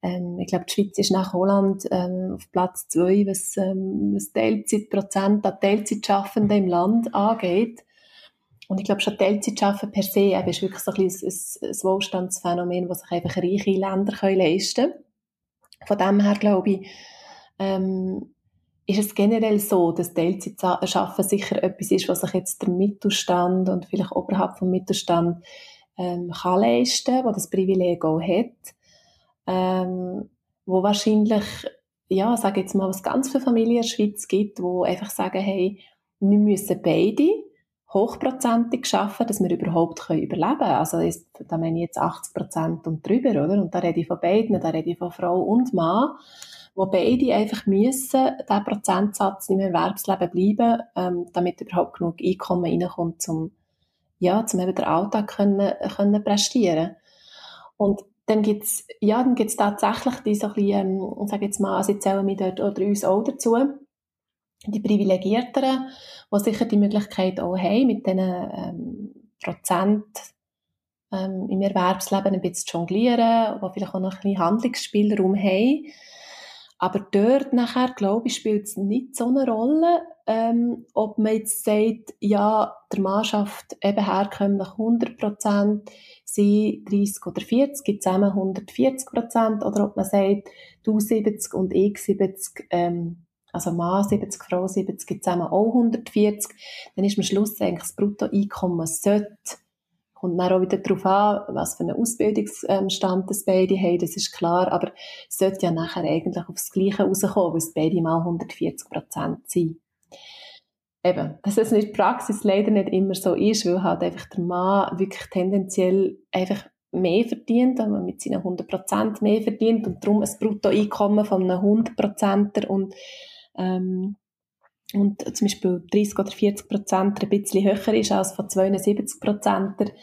ähm, ich glaube, die Schweiz ist nach Holland ähm, auf Platz zwei, was, ähm, was Teilzeitprozent an Teilzeitschaffenden im Land angeht. Und ich glaube, schon Teilzeitschaffen per se eben, ist wirklich so ein, ein, ein Wohlstandsphänomen, das sich einfach reiche Länder können leisten können. Von dem her glaube ich, ähm, ist es generell so, dass Teilzeitschaffen sicher etwas ist, was sich jetzt der Mittelstand und vielleicht oberhalb vom Mittelstand ähm, kann leisten, wo das Privileg auch hat ähm, wo wahrscheinlich, ja, sage jetzt mal, was ganz viele Familien in der Schweiz gibt, wo einfach sagen, hey, wir müssen beide hochprozentig schaffen, dass wir überhaupt können überleben können. Also da meine ich jetzt 80 Prozent und drüber, oder? Und da rede ich von beiden, da rede ich von Frau und Mann, wo beide einfach müssen, diesen Prozentsatz im Erwerbsleben bleiben, ähm, damit überhaupt genug Einkommen reinkommt, um, ja, zum eben den Alltag können, können prestieren. Und dann gibt's ja, dann gibt's tatsächlich die so ein bisschen, ähm, sag jetzt mal, also ich zähle mich dort oder uns auch dazu, die Privilegierteren, die sicher die Möglichkeit auch haben, mit diesen ähm, Prozent ähm, im Erwerbsleben ein bisschen zu jonglieren, die vielleicht auch noch ein bisschen Handlungsspielraum haben. Aber dort nachher, glaube ich, spielt es nicht so eine Rolle, ähm, ob man jetzt sagt, ja, der Mann schafft eben herkömmlich 100 Prozent, sie 30 oder 40, gibt zusammen 140 Prozent, oder ob man sagt, du 70 und ich 70, ähm, also Mann 70, Frau 70, zusammen auch 140, dann ist am Schluss eigentlich das Bruttoeinkommen sollte. Kommt dann auch wieder darauf an, was für einen Ausbildungsstand das beide haben, das ist klar, aber es sollte ja nachher eigentlich aufs Gleiche rauskommen, weil es beide mal 140 Prozent sind. Eben, dass es in der Praxis leider nicht immer so ist, weil halt einfach der Mann wirklich tendenziell einfach mehr verdient, wenn man mit seinen 100 Prozent mehr verdient und darum ein Bruttoeinkommen von einem 100 Prozenter und ähm, und zum Beispiel 30 oder 40 Prozent ein bisschen höher ist als von 72 Prozent,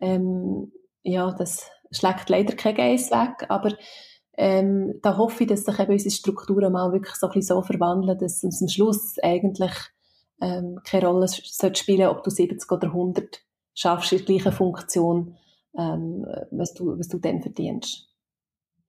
ähm, ja, das schlägt leider kein Geiss weg, aber ähm, da hoffe ich, dass sich eben unsere Strukturen mal wirklich so ein bisschen so verwandeln, dass es am Schluss eigentlich ähm, keine Rolle sollte spielen, ob du 70 oder 100 schaffst in der gleichen Funktion, ähm, was, du, was du dann verdienst.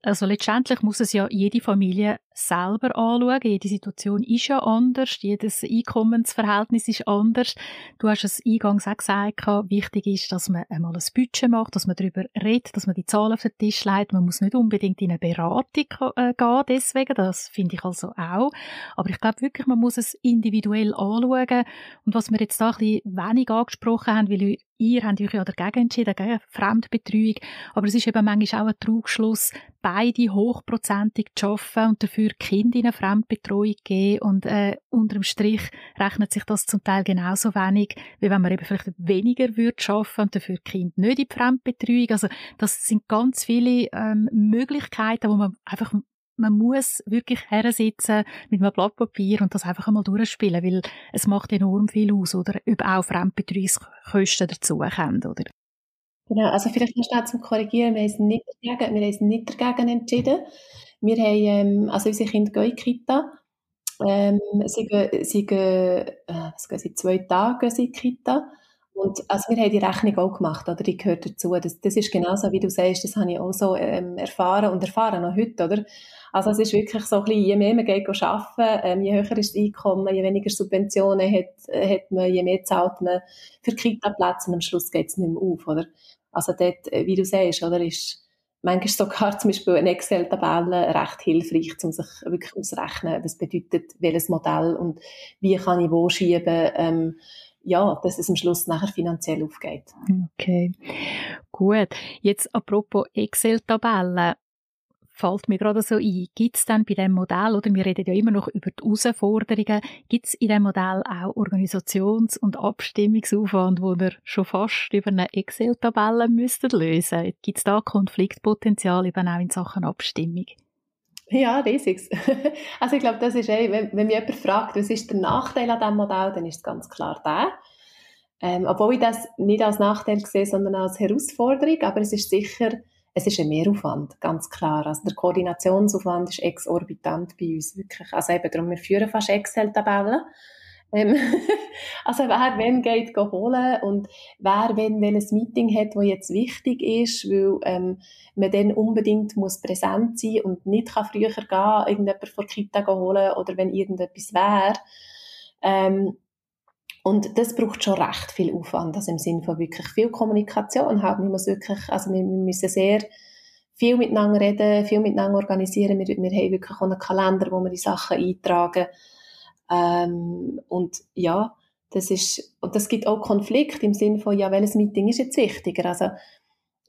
Also letztendlich muss es ja jede Familie selber anschauen. Jede Situation ist ja anders, jedes Einkommensverhältnis ist anders. Du hast es eingangs auch gesagt, wichtig ist, dass man einmal ein Budget macht, dass man darüber redet, dass man die Zahlen auf den Tisch legt. Man muss nicht unbedingt in eine Beratung äh, gehen, deswegen, das finde ich also auch. Aber ich glaube wirklich, man muss es individuell anschauen. Und was wir jetzt da ein bisschen wenig angesprochen haben, weil ihr habt euch ja dagegen entschieden, gegen Fremdbetreuung. Aber es ist eben manchmal auch ein Trugschluss, beide hochprozentig zu arbeiten und dafür Kinder in eine Fremdbetreuung geben. Und äh, unterm Strich rechnet sich das zum Teil genauso wenig, wie wenn man eben vielleicht weniger würde arbeiten und dafür Kind nicht in die Fremdbetreuung. Also das sind ganz viele ähm, Möglichkeiten, wo man einfach man muss wirklich hersitzen mit einem Blatt Papier und das einfach einmal durchspielen, weil es macht enorm viel aus, oder? Ob auch Fremdbetreuungskosten dazukommen, oder? Genau, also vielleicht noch schnell zum Korrigieren. Wir haben nicht dagegen, wir haben uns nicht dagegen entschieden. Wir haben, ähm, also unsere Kinder gehen in die Kita. Ähm, sie gehen, sie gehen, äh, was gehen sie, zwei Tage in die Kita. Und also wir haben die Rechnung auch gemacht, oder? Die gehört dazu. Das, das ist genauso, wie du sagst, das habe ich auch so ähm, erfahren und erfahren noch heute, oder? Also es ist wirklich so ein bisschen, je mehr man geht arbeiten, ähm, je höher ist das Einkommen, je weniger Subventionen hat, hat man, je mehr zahlt man für Kita-Plätze und am Schluss geht es nicht mehr auf, oder? Also dort, äh, wie du sagst, oder, ist manchmal sogar zum Beispiel eine Excel-Tabelle recht hilfreich, um sich wirklich auszurechnen, was bedeutet welches Modell und wie kann ich wo schieben, ähm, ja, dass es am Schluss nachher finanziell aufgeht. Okay, gut. Jetzt apropos Excel-Tabellen fällt mir gerade so ein. Gibt es dann bei dem Modell, oder wir reden ja immer noch über die Herausforderungen, gibt es in dem Modell auch Organisations- und Abstimmungsaufwand, wo ihr schon fast über eine Excel-Tabelle müsstet lösen? Gibt es da Konfliktpotenzial eben auch in Sachen Abstimmung? Ja, riesig. *laughs* Also ich glaube, das ist eh, wenn, wenn mich jemand fragt, was ist der Nachteil an diesem Modell, dann ist es ganz klar der. Ähm, obwohl ich das nicht als Nachteil sehe, sondern als Herausforderung, aber es ist sicher es ist ein Mehraufwand, ganz klar. Also der Koordinationsaufwand ist exorbitant bei uns, wirklich. Also eben darum, wir führen fast Excel-Tabellen. Ähm, *laughs* also wer wenn geht holen und wer wenn welches Meeting hat, wo jetzt wichtig ist, weil ähm, man dann unbedingt muss präsent sein und nicht kann früher gehen, irgendjemand vor Kita holen oder wenn irgendetwas wäre. Ähm, und das braucht schon recht viel Aufwand, also im Sinne von wirklich viel Kommunikation halt. Man muss wirklich, also wir, wir müssen sehr viel miteinander reden, viel miteinander organisieren. Wir, wir haben wirklich auch einen Kalender, wo wir die Sachen eintragen. Ähm, und ja, das ist, und das gibt auch Konflikt im Sinne von, ja, welches Meeting ist jetzt wichtiger? Also,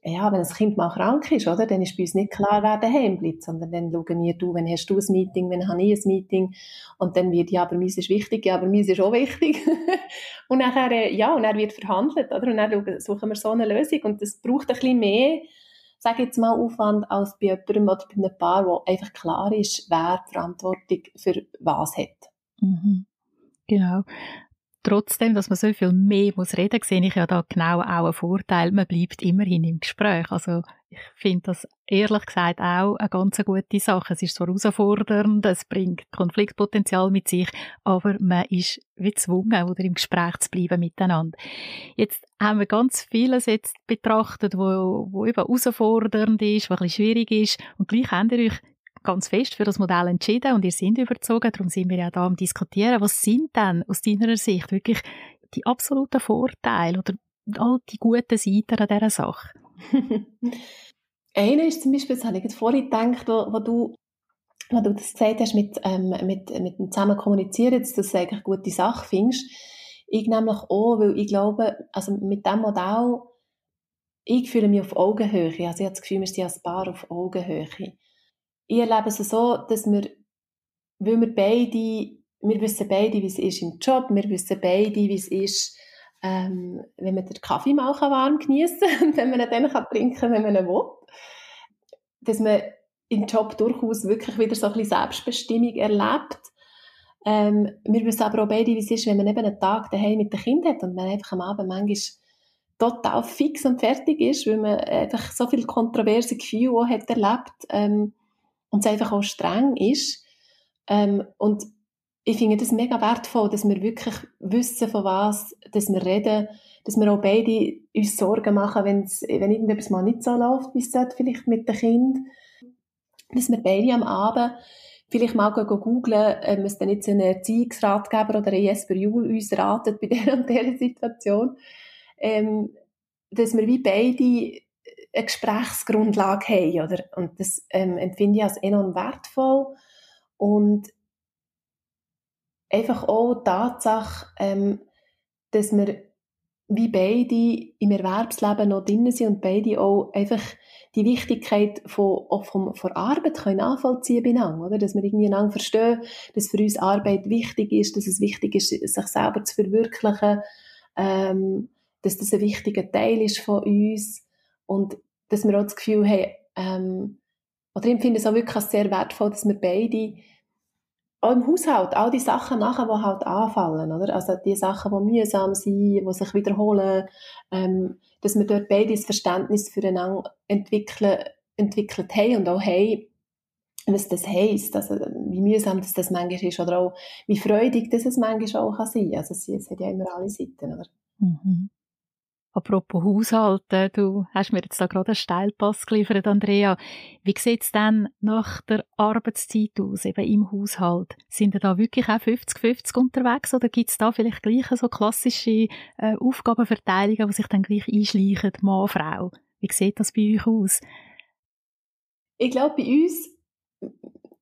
ja, wenn ein Kind mal krank ist, oder, dann ist bei uns nicht klar, wer daheim bleibt, sondern dann schauen wir, du, wenn hast du ein Meeting, wenn habe ich ein Meeting, und dann wird, ja, aber meins ist wichtig, ja, aber meins ist auch wichtig. *laughs* und nachher, äh, ja, und dann wird verhandelt, oder, und dann suchen wir so eine Lösung, und das braucht ein bisschen mehr, sage jetzt mal, Aufwand als bei jemandem oder bei einem Paar, wo einfach klar ist, wer die Verantwortung für was hat. Mhm. Genau trotzdem, dass man so viel mehr muss reden, sehe ich ja da genau auch einen Vorteil. Man bleibt immerhin im Gespräch. Also ich finde das ehrlich gesagt auch eine ganz gute Sache. Es ist zwar herausfordernd, es bringt Konfliktpotenzial mit sich, aber man ist wie gezwungen, oder im Gespräch zu bleiben miteinander. Jetzt haben wir ganz vieles jetzt betrachtet, wo, wo eben herausfordernd ist, was ein bisschen schwierig ist und gleich habt ihr euch ganz fest für das Modell entschieden und ihr seid überzogen, darum sind wir ja da am diskutieren. Was sind denn aus deiner Sicht wirklich die absoluten Vorteile oder all die guten Seiten an dieser Sache? *laughs* Einer ist zum Beispiel, das habe ich vorhin gedacht, wo, wo du wenn du das gesagt hast, mit, ähm, mit, mit dem Zusammen kommunizieren, dass du das eigentlich eine gute Sache findest. Ich nämlich auch, weil ich glaube, also mit diesem Modell, ich fühle mich auf Augenhöhe. Also ich habe das Gefühl, wir sind als Paar auf Augenhöhe. Ich erlebe es so, dass wir, weil wir beide, wir wissen beide, wie es ist im Job, wir wissen beide, wie es ist, ähm, wenn man den Kaffee mal warm genießen kann, *laughs* wenn man ihn dann kann trinken kann, wenn man ihn will. Dass man im Job durchaus wirklich wieder so ein bisschen Selbstbestimmung erlebt. Ähm, wir wissen aber auch beide, wie es ist, wenn man eben einen Tag daheim mit den Kindern hat und man einfach am Abend manchmal total fix und fertig ist, weil man einfach so viele kontroverse Gefühle auch hat erlebt ähm, und es einfach auch streng ist. Ähm, und ich finde das mega wertvoll, dass wir wirklich wissen, von was dass wir reden, dass wir auch beide uns Sorgen machen, wenn's, wenn irgendetwas mal nicht so läuft, wie es sollte, vielleicht mit den Kindern dass wir beide am Abend vielleicht mal googeln, ähm, es dann jetzt einen Erziehungsratgeber oder ein Jesper Juhl uns ratet bei dieser und dieser Situation, ähm, dass wir wie beide eine Gesprächsgrundlage haben, oder? Und das ähm, empfinde ich als enorm wertvoll und einfach auch die Tatsache, ähm, dass wir wie beide im Erwerbsleben noch drin sind und beide auch einfach die Wichtigkeit von, auch vom, von Arbeit können nachvollziehen beieinander, oder? Dass wir irgendwie einander verstehen, dass für uns Arbeit wichtig ist, dass es wichtig ist, sich selber zu verwirklichen, ähm, dass das ein wichtiger Teil ist von uns und dass wir auch das Gefühl haben, ähm, oder ich finde es auch wirklich sehr wertvoll, dass wir beide auch im Haushalt all die Sachen machen, die halt anfallen, oder? Also die Sachen, die mühsam sind, die sich wiederholen, ähm, dass wir dort beide das Verständnis füreinander entwickeln, entwickelt haben und auch haben, was das heisst, also wie mühsam das, das manchmal ist oder auch wie freudig das es manchmal auch kann sein kann. Also es hat ja immer alle Seiten, oder? Mhm. Apropos Haushalten, du hast mir jetzt da gerade einen Steilpass geliefert, Andrea. Wie sieht es denn nach der Arbeitszeit aus, eben im Haushalt? Sind ihr da wirklich auch 50-50 unterwegs oder gibt es da vielleicht gleich so klassische äh, Aufgabenverteilungen, die sich dann gleich einschleichen, Mann, Frau? Wie sieht das bei euch aus? Ich glaube, bei uns,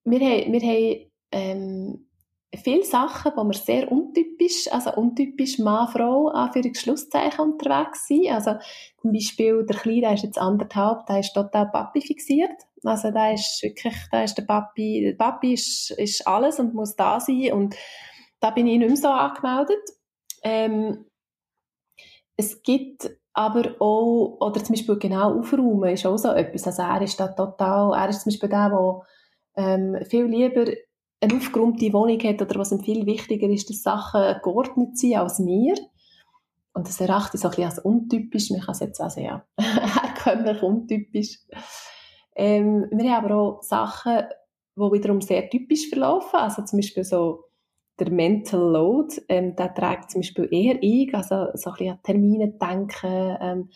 wir haben, wir haben ähm, viele Sachen, wo wir sehr untypisch, also untypisch Mann-Frau, Anführungs-Schlusszeichen unterwegs sind. Also zum Beispiel der Kleine, der ist jetzt anderthalb, der ist total Papi fixiert. Also da ist wirklich, da ist der Papi, der Papi ist, ist alles und muss da sein und da bin ich nicht mehr so angemeldet. Ähm, es gibt aber auch, oder zum Beispiel genau aufräumen ist auch so etwas. Also er ist da total, er ist zum Beispiel der, der ähm, viel lieber eine aufgeräumte Wohnung hat oder was ihm viel wichtiger ist, dass Sachen geordnet sind als mir. Und das erachte ich so ein bisschen als untypisch. Man kann es jetzt also *laughs* ja, herkömmlich untypisch. Ähm, wir haben aber auch Sachen, die wiederum sehr typisch verlaufen. Also zum Beispiel so der Mental Load, ähm, der trägt zum Beispiel eher ich, also so ein bisschen an Termine denken, ähm,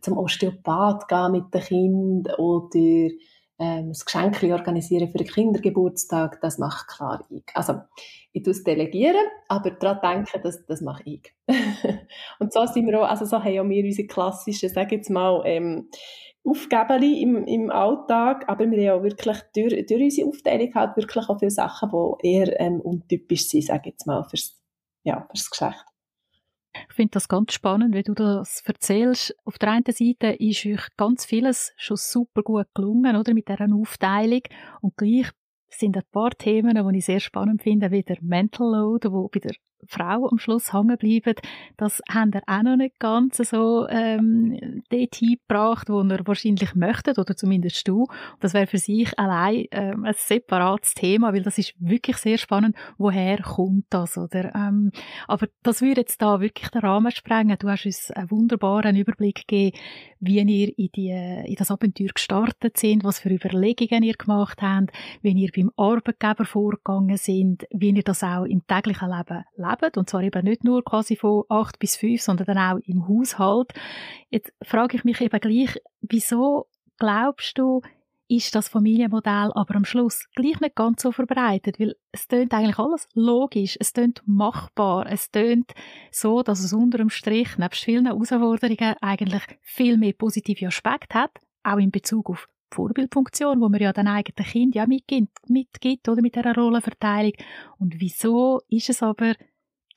zum Osteopath gehen mit den Kindern oder ähm, das Geschenk organisieren für den Kindergeburtstag, das macht klar ich. Also, ich tue es delegieren, aber daran denken, das, das mache ich. *laughs* und so sind wir auch, also so haben auch wir unsere klassischen, sage jetzt mal, ähm, Aufgaben im, im Alltag, aber wir haben auch wirklich durch, durch unsere Aufteilung halt wirklich auch viele Sachen, die eher ähm, untypisch sind, ich jetzt mal, fürs, ja, fürs Geschlecht. Ich finde das ganz spannend, wie du das erzählst. Auf der einen Seite ist euch ganz vieles schon super gut gelungen, oder, mit dieser Aufteilung. Und gleich sind ein paar Themen, die ich sehr spannend finde, wie der Mental Load, wo bei der Frau am Schluss hängen bleiben, das haben ihr auch noch nicht ganz so ähm, dort hingebracht, wo ihr wahrscheinlich möchtet, oder zumindest du. Das wäre für sich allein ähm, ein separates Thema, weil das ist wirklich sehr spannend, woher kommt das, oder? Ähm, aber das würde jetzt da wirklich den Rahmen sprengen. Du hast uns einen wunderbaren Überblick gegeben, wie ihr in, die, in das Abenteuer gestartet sind, was für Überlegungen ihr gemacht habt, wie ihr beim Arbeitgeber vorgegangen sind, wie ihr das auch im täglichen Leben leben und zwar eben nicht nur quasi von acht bis fünf, sondern dann auch im Haushalt. Jetzt frage ich mich eben gleich, wieso glaubst du, ist das Familienmodell aber am Schluss gleich nicht ganz so verbreitet, weil es tönt eigentlich alles logisch, es tönt machbar, es tönt so, dass es unter dem Strich nebst vielen Herausforderungen eigentlich viel mehr positive Aspekte hat, auch in Bezug auf die Vorbildfunktion, wo man ja dann eigenen Kind ja mitgibt, mitgibt oder mit dieser Rollenverteilung. Und wieso ist es aber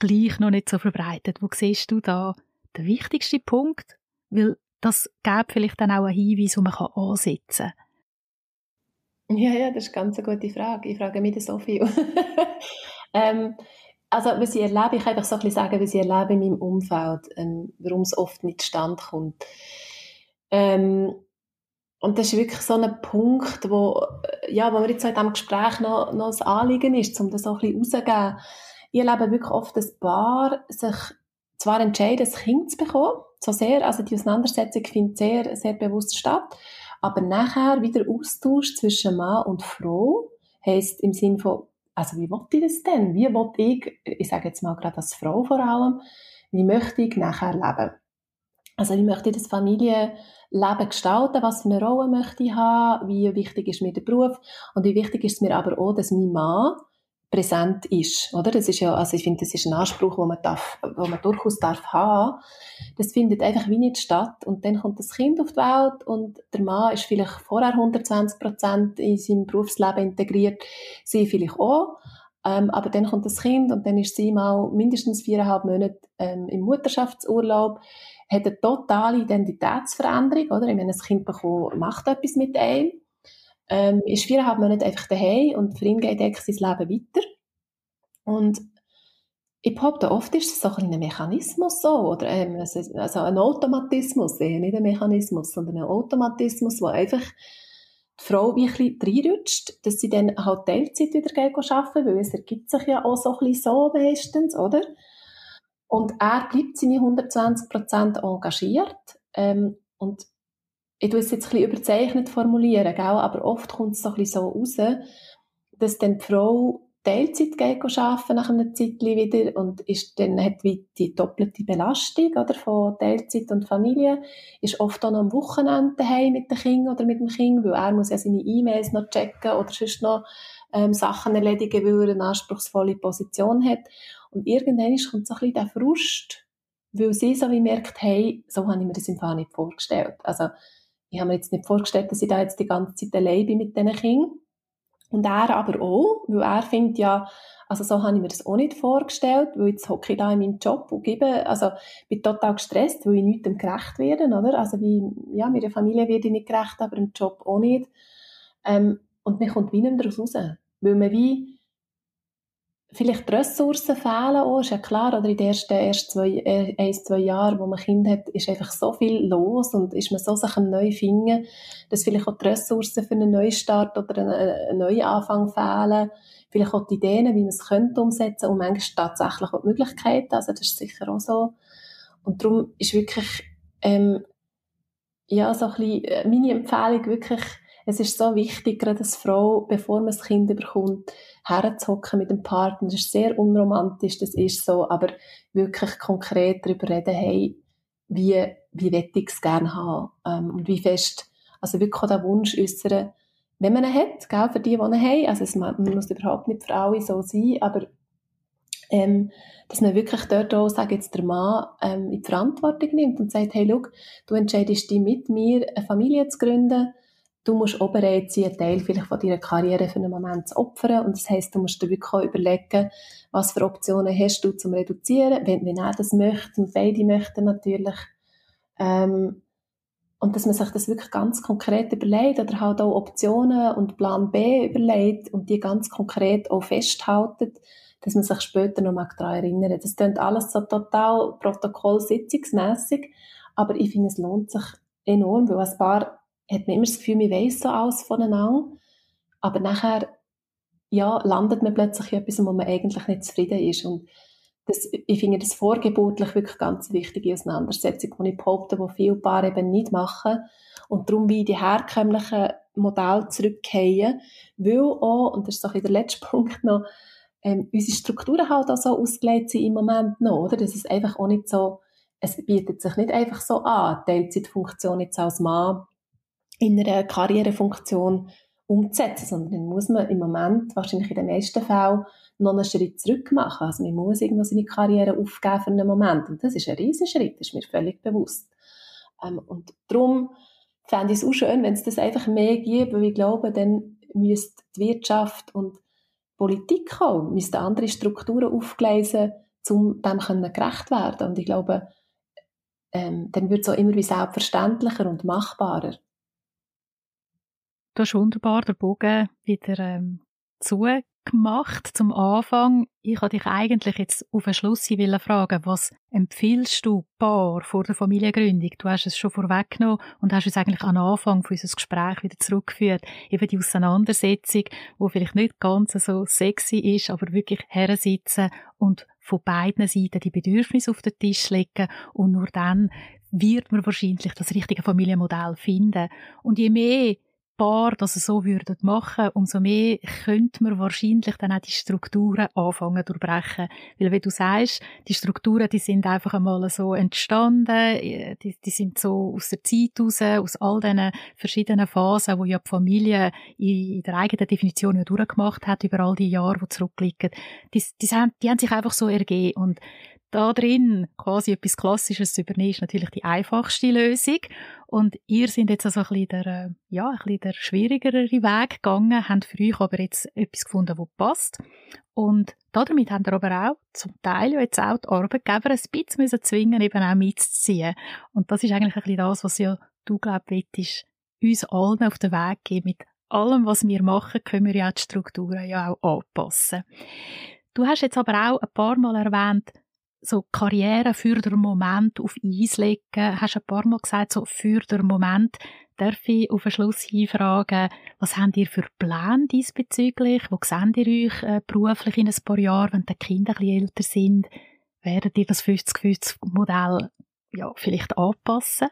gleich noch nicht so verbreitet? Wo siehst du da den wichtigsten Punkt? Weil das gäbe vielleicht dann auch einen Hinweis, den man ansetzen kann. Ja, ja, das ist ganz eine gute Frage. Ich frage mich das so viel. *laughs* ähm, also, was ich erlebe, ich kann einfach so ein bisschen sagen, was ich erlebe in meinem Umfeld, ähm, warum es oft nicht stand kommt. Ähm, und das ist wirklich so ein Punkt, wo, ja, wo mir jetzt in diesem Gespräch noch, noch ein Anliegen ist, um das so ein bisschen rauszugeben. Ich erlebe wirklich oft, dass Paar sich zwar entscheiden, ein Kind zu bekommen, so sehr, also die Auseinandersetzung findet sehr, sehr bewusst statt, aber nachher wieder Austausch zwischen Mann und Frau, heisst im Sinn von, also wie wollte ich das denn? Wie wollte ich, ich sage jetzt mal gerade als Frau vor allem, wie möchte ich nachher leben? Also wie möchte ich das Familienleben gestalten? Was für eine Rolle möchte ich haben? Wie wichtig ist mir der Beruf? Und wie wichtig ist es mir aber auch, dass mein Mann präsent ist, oder? Das ist ja, also ich finde, das ist ein Anspruch, wo man darf, wo man durchaus darf haben. Das findet einfach wie nicht statt. Und dann kommt das Kind auf die Welt und der Mann ist vielleicht vorher 120 Prozent in seinem Berufsleben integriert, sie vielleicht auch. Ähm, aber dann kommt das Kind und dann ist sie mal mindestens viereinhalb Monate ähm, im Mutterschaftsurlaub, hat eine totale Identitätsveränderung, oder? Ich meine, das Kind bekommt, macht etwas mit einem ähm, ist viereinhalb Monate einfach daheim und für ihn geht eigentlich sein Leben weiter. Und ich behaupte, oft ist es so ein, Mechanismus so, oder ähm, also ein Automatismus, eher nicht ein Mechanismus, sondern ein Automatismus, wo einfach die Frau wie ein bisschen reinrutscht, dass sie dann halt Teilzeit wieder arbeiten weil es ergibt sich ja auch so ein bisschen so meistens, oder? Und er bleibt seine 120% engagiert ähm, und ich tue es jetzt ein überzeichnet formulieren, gell? aber oft kommt es so ein bisschen so raus, dass dann die Frau Teilzeit geht arbeiten nach einer Zeit wieder und ist dann hat wie die doppelte Belastung oder, von Teilzeit und Familie, ist oft auch noch am Wochenende daheim mit dem Kind oder mit dem Kind, weil er muss ja seine E-Mails noch checken oder sonst noch ähm, Sachen erledigen, weil er eine anspruchsvolle Position hat. Und irgendwann kommt so ein bisschen der Frust, weil sie so wie merkt, hey, so habe ich mir das im Fall nicht vorgestellt. Also ich habe mir jetzt nicht vorgestellt, dass ich da jetzt die ganze Zeit allein bin mit diesen Kindern. Und er aber auch, weil er findet ja, also so habe ich mir das auch nicht vorgestellt, weil jetzt hocke ich da in meinem Job und gebe, also bin total gestresst, weil ich nichts gerecht werde, oder? Also wie, ja, meiner Familie werde ich nicht gerecht, aber im Job auch nicht. Ähm, und mir kommt wie nicht daraus raus. Weil man wie, vielleicht die Ressourcen fehlen auch, ist ja klar, oder? In den ersten, ersten zwei, äh, ein, zwei Jahren, wo man Kind hat, ist einfach so viel los und ist man so sich neu finden, dass vielleicht auch die Ressourcen für einen Neustart oder einen, einen Neuanfang fehlen, vielleicht auch die Ideen, wie man es könnte umsetzen. Und manchmal tatsächlich auch die Möglichkeiten, also das ist sicher auch so. Und darum ist wirklich, ähm, ja, so ein bisschen äh, meine Empfehlung wirklich, es ist so wichtig, gerade als Frau, bevor man das Kind bekommt, herzuhocken mit dem Partner. Das ist sehr unromantisch, das ist so, aber wirklich konkret darüber reden, hey, wie, wie will ich es gerne haben? Ähm, und wie fest, also wirklich auch den Wunsch äußern, wenn man ihn hat, gell, für die, die ihn haben. Also es man muss überhaupt nicht für alle so sein, aber ähm, dass man wirklich dort auch, sage jetzt der Mann, ähm, in die Verantwortung nimmt und sagt, hey, schau, du entscheidest dich mit mir, eine Familie zu gründen, du musst auch bereit sein, einen Teil vielleicht von deiner Karriere für einen Moment zu opfern. Und das heisst, du musst dir wirklich auch überlegen, was für Optionen hast du zum Reduzieren, wenn, wenn er das möchte und beide möchten natürlich. Ähm, und dass man sich das wirklich ganz konkret überlegt oder halt auch Optionen und Plan B überlegt und die ganz konkret auch festhaltet, dass man sich später noch mal daran erinnert. Das klingt alles so total protokollsitzungsmässig, aber ich finde, es lohnt sich enorm, weil ein paar hat man immer das Gefühl, man weiss so alles voneinander, aber nachher ja, landet man plötzlich in etwas, wo man eigentlich nicht zufrieden ist. Und das, ich finde das vorgeburtlich wirklich ganz wichtige Auseinandersetzung, die ich behaupte, die viele Paare eben nicht machen und darum wie die herkömmlichen Modelle zurückgehen, weil auch, und das ist so der letzte *laughs* Punkt noch, ähm, unsere Strukturen halt auch so ausgelegt sind im Moment noch, oder? Das ist einfach auch nicht so, es bietet sich nicht einfach so an, Teilzeitfunktion jetzt als Mann in einer Karrierefunktion umzusetzen, sondern dann muss man im Moment, wahrscheinlich in den meisten Fällen, noch einen Schritt zurück machen. Also man muss irgendwo seine Karriere aufgeben für einen Moment. Und das ist ein riesen Schritt, das ist mir völlig bewusst. Ähm, und darum fände ich es auch schön, wenn es das einfach mehr gibt, weil ich glaube, dann müsste die Wirtschaft und Politik auch, müssten andere Strukturen aufgleisen, um dem gerecht werden Und ich glaube, ähm, dann wird es auch immer wie selbstverständlicher und machbarer. Du hast wunderbar den Bogen wieder ähm, zugemacht zum Anfang. Ich wollte dich eigentlich jetzt auf den Schluss fragen, was empfiehlst du Paar vor der Familiengründung? Du hast es schon vorweggenommen und hast uns eigentlich den Anfang von unserem Gespräch wieder zurückgeführt. Eben die Auseinandersetzung, wo vielleicht nicht ganz so sexy ist, aber wirklich hersitzen und von beiden Seiten die Bedürfnisse auf den Tisch legen und nur dann wird man wahrscheinlich das richtige Familienmodell finden. Und je mehr Paar das so würden machen, umso mehr könnte man wahrscheinlich dann auch die Strukturen anfangen durchbrechen. Weil, wie du sagst, die Strukturen, die sind einfach einmal so entstanden, die, die sind so aus der Zeit raus, aus all diesen verschiedenen Phasen, wo ja die Familie in, der eigenen Definition ja durchgemacht hat, über all die Jahre, die zurückliegen. Die, die, haben, die haben sich einfach so ergeben. Und da drin quasi etwas Klassisches zu übernehmen, ist natürlich die einfachste Lösung. Und ihr seid jetzt also ein bisschen der, äh, ja, ein bisschen der schwierigere Weg gegangen, habt für euch aber jetzt etwas gefunden, das passt. Und damit habt ihr aber auch zum Teil jetzt auch die Arbeitgeber ein bisschen müssen zwingen, eben auch mitzuziehen. Und das ist eigentlich ein bisschen das, was ja du, glaub, wettest, uns allen auf den Weg geben. Mit allem, was wir machen, können wir ja die Strukturen ja auch anpassen. Du hast jetzt aber auch ein paar Mal erwähnt, so Karriere für den Moment auf Eis legen. Hast ein paar Mal gesagt, so für den Moment. Darf ich auf den Schluss hinfragen, was habt ihr für Pläne diesbezüglich? Wo seht ihr euch äh, beruflich in ein paar Jahren, wenn die Kinder ein bisschen älter sind? Werdet ihr das 50-50-Modell ja, vielleicht anpassen?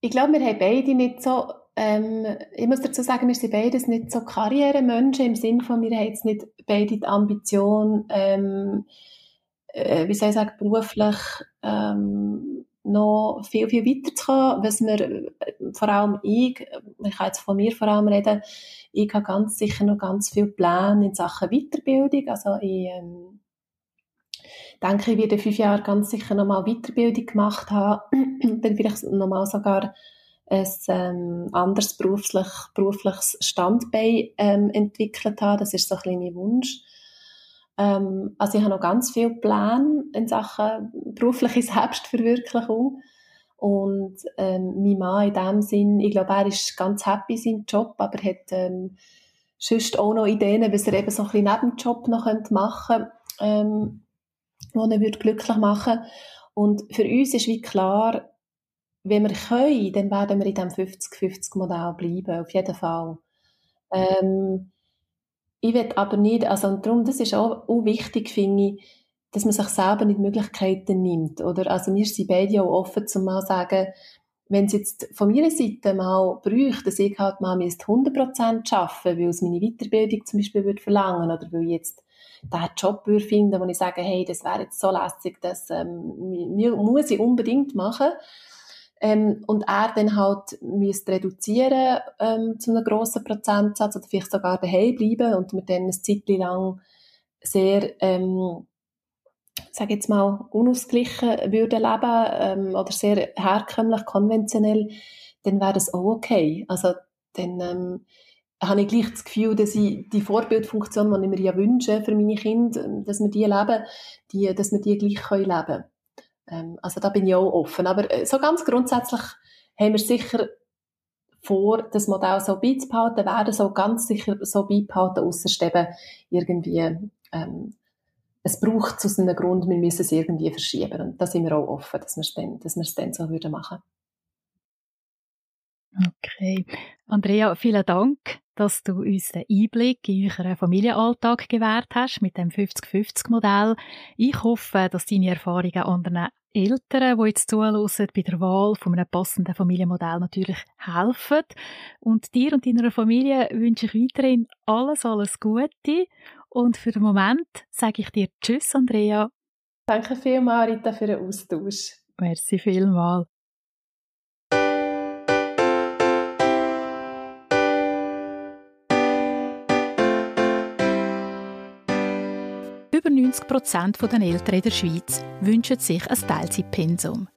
Ich glaube, wir haben beide nicht so, ähm, ich muss dazu sagen, wir sind beides nicht so Karrieremenschen im Sinne von, wir haben jetzt nicht beide die Ambition, ähm, äh, wie soll ich sagen, beruflich ähm, noch viel, viel weiterzukommen. Was wir, äh, vor allem ich, ich kann jetzt von mir vor allem reden, ich habe ganz sicher noch ganz viele Pläne in Sachen Weiterbildung. Also ich ähm, denke, ich werde in fünf Jahren ganz sicher nochmal Weiterbildung gemacht haben, *clears throat* dann vielleicht nochmal sogar ein ähm, anderes beruflich, berufliches Standbein ähm, entwickelt haben. Das ist so ein bisschen mein Wunsch. Ähm, also ich habe noch ganz viele Pläne in Sachen berufliche *laughs* Selbstverwirklichung. Und ähm, mein Mann in dem Sinn, ich glaube, er ist ganz happy in seinem Job, aber hat ähm, sonst auch noch Ideen, was er eben so ein bisschen neben dem Job noch machen könnte, ähm, wo würde glücklich machen Und für uns ist wie klar, wenn wir können, dann werden wir in diesem 50-50-Modell bleiben, auf jeden Fall. Ähm, ich will aber nicht, also und darum, das ist auch, auch wichtig, finde ich, dass man sich selber nicht Möglichkeiten nimmt, oder? Also wir sind beide auch offen, zum mal sagen, wenn es jetzt von meiner Seite mal bräuchte, dass ich halt mal 100% arbeiten weil es meine Weiterbildung zum Beispiel würde verlangen oder weil ich jetzt den Job würde finden, wo ich sage, hey, das wäre jetzt so lässig, das ähm, muss ich unbedingt machen, ähm, und er dann halt müsste reduzieren ähm, zu einem grossen Prozentsatz oder vielleicht sogar daheim bleiben und wir dann eine Zeit lang sehr, ähm, sage jetzt mal, unausgeglichen würden leben ähm, oder sehr herkömmlich, konventionell, dann wäre das auch okay. Also dann ähm, habe ich gleich das Gefühl, dass ich die Vorbildfunktion, die ich mir ja wünsche für meine Kinder, dass wir die leben, die, dass wir die gleich leben können. Ähm, also da bin ich auch offen. Aber äh, so ganz grundsätzlich haben wir sicher vor, das Modell so beizubehalten, werden so ganz sicher so beibehalten, ausser eben irgendwie, ähm, es braucht zu einem Grund, wir müssen es irgendwie verschieben. Und da sind wir auch offen, dass wir es dann, dass wir es dann so würden machen. Okay. Andrea, vielen Dank, dass du uns den Einblick in euren Familienalltag gewährt hast mit dem 50-50-Modell. Ich hoffe, dass deine Erfahrungen anderen Eltern, die jetzt zuhören, bei der Wahl von einem passenden Familienmodell natürlich helfen. Und dir und deiner Familie wünsche ich weiterhin alles, alles Gute. Und für den Moment sage ich dir Tschüss, Andrea. Danke vielmals, Rita, für den Austausch. Merci vielmals. Über 90 Prozent der Eltern in der Schweiz wünschen sich ein Teilzeitpensum.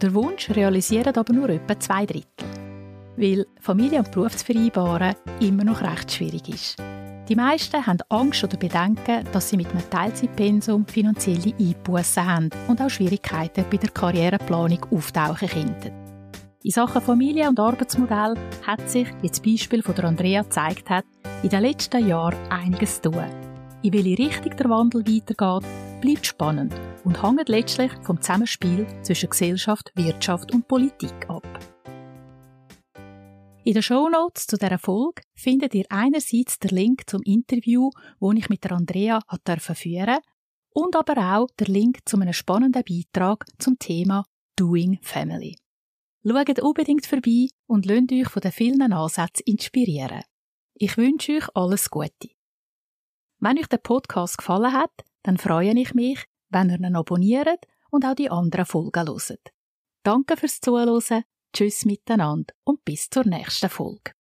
Der Wunsch realisieren aber nur etwa zwei Drittel. weil Familie und Beruf zu vereinbaren immer noch recht schwierig ist. Die meisten haben Angst oder Bedenken, dass sie mit einem Teilzeitpensum finanzielle Einbußen haben und auch Schwierigkeiten bei der Karriereplanung auftauchen könnten. In Sachen Familie und Arbeitsmodell hat sich, wie das Beispiel von Andrea gezeigt hat, in den letzten Jahren einiges zu tun. In welche Richtung der Wandel weitergeht, bleibt spannend und hängt letztlich vom Zusammenspiel zwischen Gesellschaft, Wirtschaft und Politik ab. In den Shownotes zu dieser Folge findet ihr einerseits den Link zum Interview, wo ich mit der Andrea führen und aber auch den Link zu einem spannenden Beitrag zum Thema Doing Family. Schaut unbedingt vorbei und lasst euch von den vielen Ansätzen inspirieren. Ich wünsche euch alles Gute. Wenn euch der Podcast gefallen hat, dann freue ich mich, wenn ihr ihn abonniert und auch die anderen Folgen hört. Danke fürs Zuhören, tschüss miteinander und bis zur nächsten Folge.